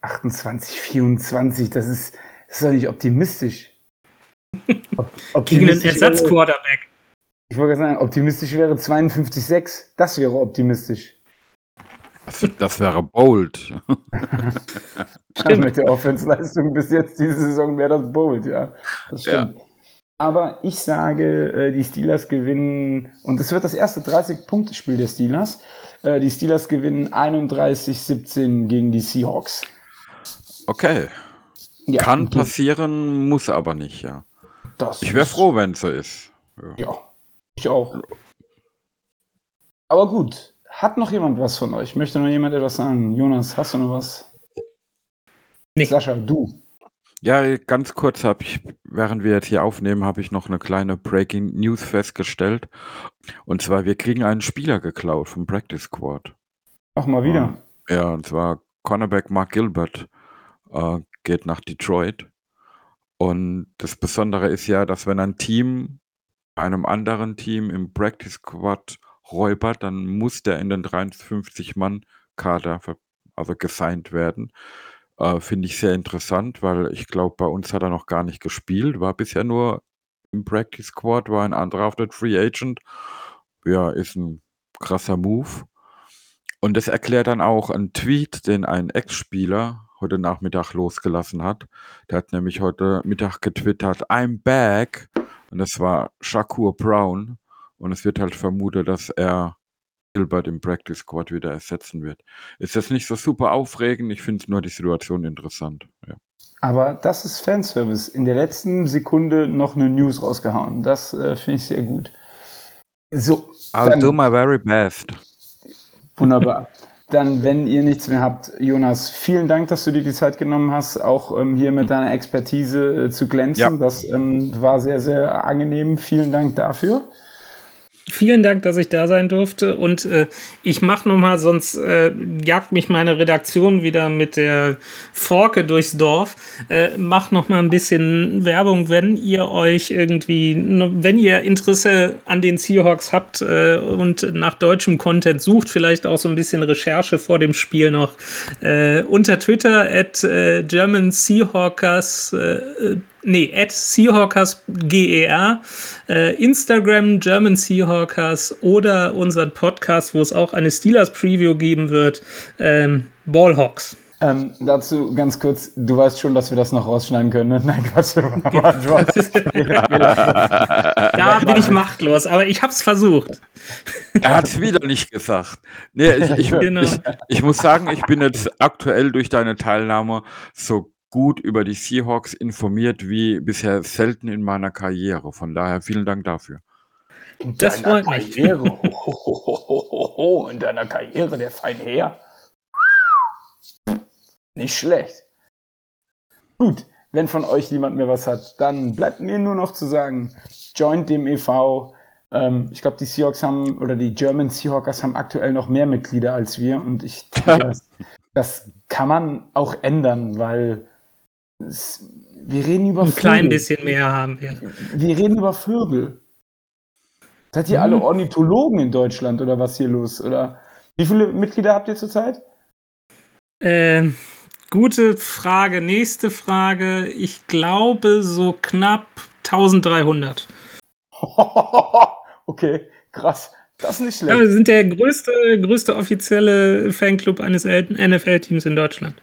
28, 24, das ist, das ist doch nicht optimistisch. [laughs] Gegen den Ersatzquarterback. Ich wollte sagen, optimistisch wäre 52,6. Das wäre optimistisch. Das, das wäre bold. [laughs] Stimmt. Mit der Offensleistung bis jetzt diese Saison wäre das bold, ja. Das stimmt. Ja. Aber ich sage, äh, die Steelers gewinnen, und es wird das erste 30-Punkte-Spiel der Steelers. Äh, die Steelers gewinnen 31-17 gegen die Seahawks. Okay. Ja, Kann passieren, muss aber nicht, ja. Das ich wäre froh, wenn es so ist. Ja. ja, ich auch. Aber gut, hat noch jemand was von euch? Möchte noch jemand etwas sagen? Jonas, hast du noch was? Nicht. Sascha, du. Ja, ganz kurz habe ich, während wir jetzt hier aufnehmen, habe ich noch eine kleine Breaking News festgestellt. Und zwar, wir kriegen einen Spieler geklaut vom Practice Squad. Ach, mal wieder. Ja, und zwar Cornerback Mark Gilbert äh, geht nach Detroit. Und das Besondere ist ja, dass wenn ein Team einem anderen Team im Practice Squad räubert, dann muss der in den 53-Mann-Kader also gesigned werden. Äh, Finde ich sehr interessant, weil ich glaube, bei uns hat er noch gar nicht gespielt, war bisher nur im Practice Squad, war ein der Free Agent. Ja, ist ein krasser Move. Und das erklärt dann auch ein Tweet, den ein Ex-Spieler heute Nachmittag losgelassen hat. Der hat nämlich heute Mittag getwittert, I'm back. Und das war Shakur Brown. Und es wird halt vermutet, dass er Gilbert im Practice Squad wieder ersetzen wird. Ist das nicht so super aufregend? Ich finde nur die Situation interessant. Ja. Aber das ist Fanservice. In der letzten Sekunde noch eine News rausgehauen. Das äh, finde ich sehr gut. So. I'll do my very best. Wunderbar. Dann, wenn ihr nichts mehr habt, Jonas, vielen Dank, dass du dir die Zeit genommen hast, auch ähm, hier mit deiner Expertise äh, zu glänzen. Ja. Das ähm, war sehr, sehr angenehm. Vielen Dank dafür. Vielen Dank, dass ich da sein durfte. Und äh, ich mache nochmal, sonst äh, jagt mich meine Redaktion wieder mit der Forke durchs Dorf. Äh, mach nochmal ein bisschen Werbung, wenn ihr euch irgendwie, wenn ihr Interesse an den Seahawks habt äh, und nach deutschem Content sucht, vielleicht auch so ein bisschen Recherche vor dem Spiel noch. Äh, unter Twitter at äh, German Seahawkers äh, nee, at Seahawkers GER, äh, Instagram German Seahawkers oder unseren Podcast, wo es auch eine Steelers Preview geben wird, ähm, Ballhawks. Ähm, dazu ganz kurz, du weißt schon, dass wir das noch rausschneiden können. Ne? [laughs] Nein, Quatsch. [laughs] da bin ich machtlos, aber ich habe es versucht. Er hat es wieder nicht gesagt. Nee, ich, ich, genau. ich, ich, muss sagen, ich bin jetzt aktuell durch deine Teilnahme so gut über die Seahawks informiert wie bisher selten in meiner Karriere. Von daher vielen Dank dafür. In das deiner Karriere, [laughs] ho, in deiner Karriere, der fein her. Nicht schlecht. Gut, wenn von euch niemand mehr was hat, dann bleibt mir nur noch zu sagen, joint dem e.V. Ähm, ich glaube, die Seahawks haben, oder die German Seahawkers haben aktuell noch mehr Mitglieder als wir und ich denke, [laughs] das, das kann man auch ändern, weil wir reden über Ein Vögel. klein bisschen mehr haben wir. Wir reden über Vögel. Seid ihr hm. alle Ornithologen in Deutschland oder was hier los? Oder wie viele Mitglieder habt ihr zurzeit? Äh, gute Frage. Nächste Frage. Ich glaube so knapp 1300. [laughs] okay, krass. Das ist nicht schlecht. Ja, wir sind der größte, größte offizielle Fanclub eines NFL-Teams in Deutschland.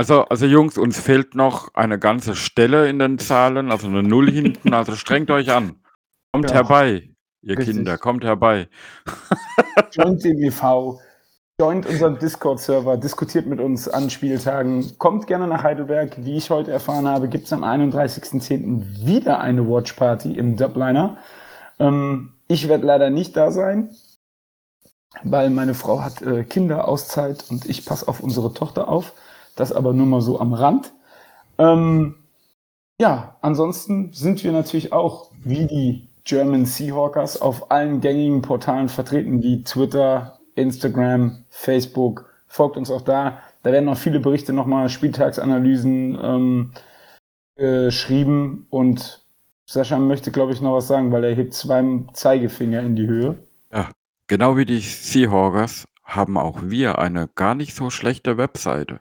Also, also Jungs, uns fehlt noch eine ganze Stelle in den Zahlen, also eine Null hinten. Also strengt euch an. Kommt Ja. herbei, ihr Richtig. Kinder, kommt herbei. [laughs] Joint den e.V., joint unseren Discord-Server, diskutiert mit uns an Spieltagen, kommt gerne nach Heidelberg. Wie ich heute erfahren habe, gibt es am 31.10. wieder eine Watch-Party im Dubliner. Ähm, ich werde leider nicht da sein, weil meine Frau hat äh, Kinderauszeit und ich passe auf unsere Tochter auf. Das aber nur mal so am Rand. Ähm, ja, ansonsten sind wir natürlich auch wie die German Seahawkers auf allen gängigen Portalen vertreten, wie Twitter, Instagram, Facebook. Folgt uns auch da. Da werden noch viele Berichte, nochmal Spieltagsanalysen ähm, geschrieben. Und Sascha möchte, glaube ich, noch was sagen, weil er hebt zwei Zeigefinger in die Höhe. Genau wie die Seahawkers haben auch wir eine gar nicht so schlechte Webseite.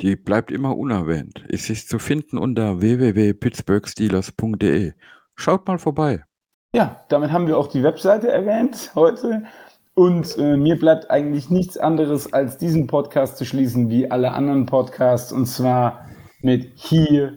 Die bleibt immer unerwähnt. Es ist zu finden unter www.pittsburghsteelers.de. Schaut mal vorbei. Ja, damit haben wir auch die Webseite erwähnt heute. Und äh, mir bleibt eigentlich nichts anderes, als diesen Podcast zu schließen wie alle anderen Podcasts. Und zwar mit Here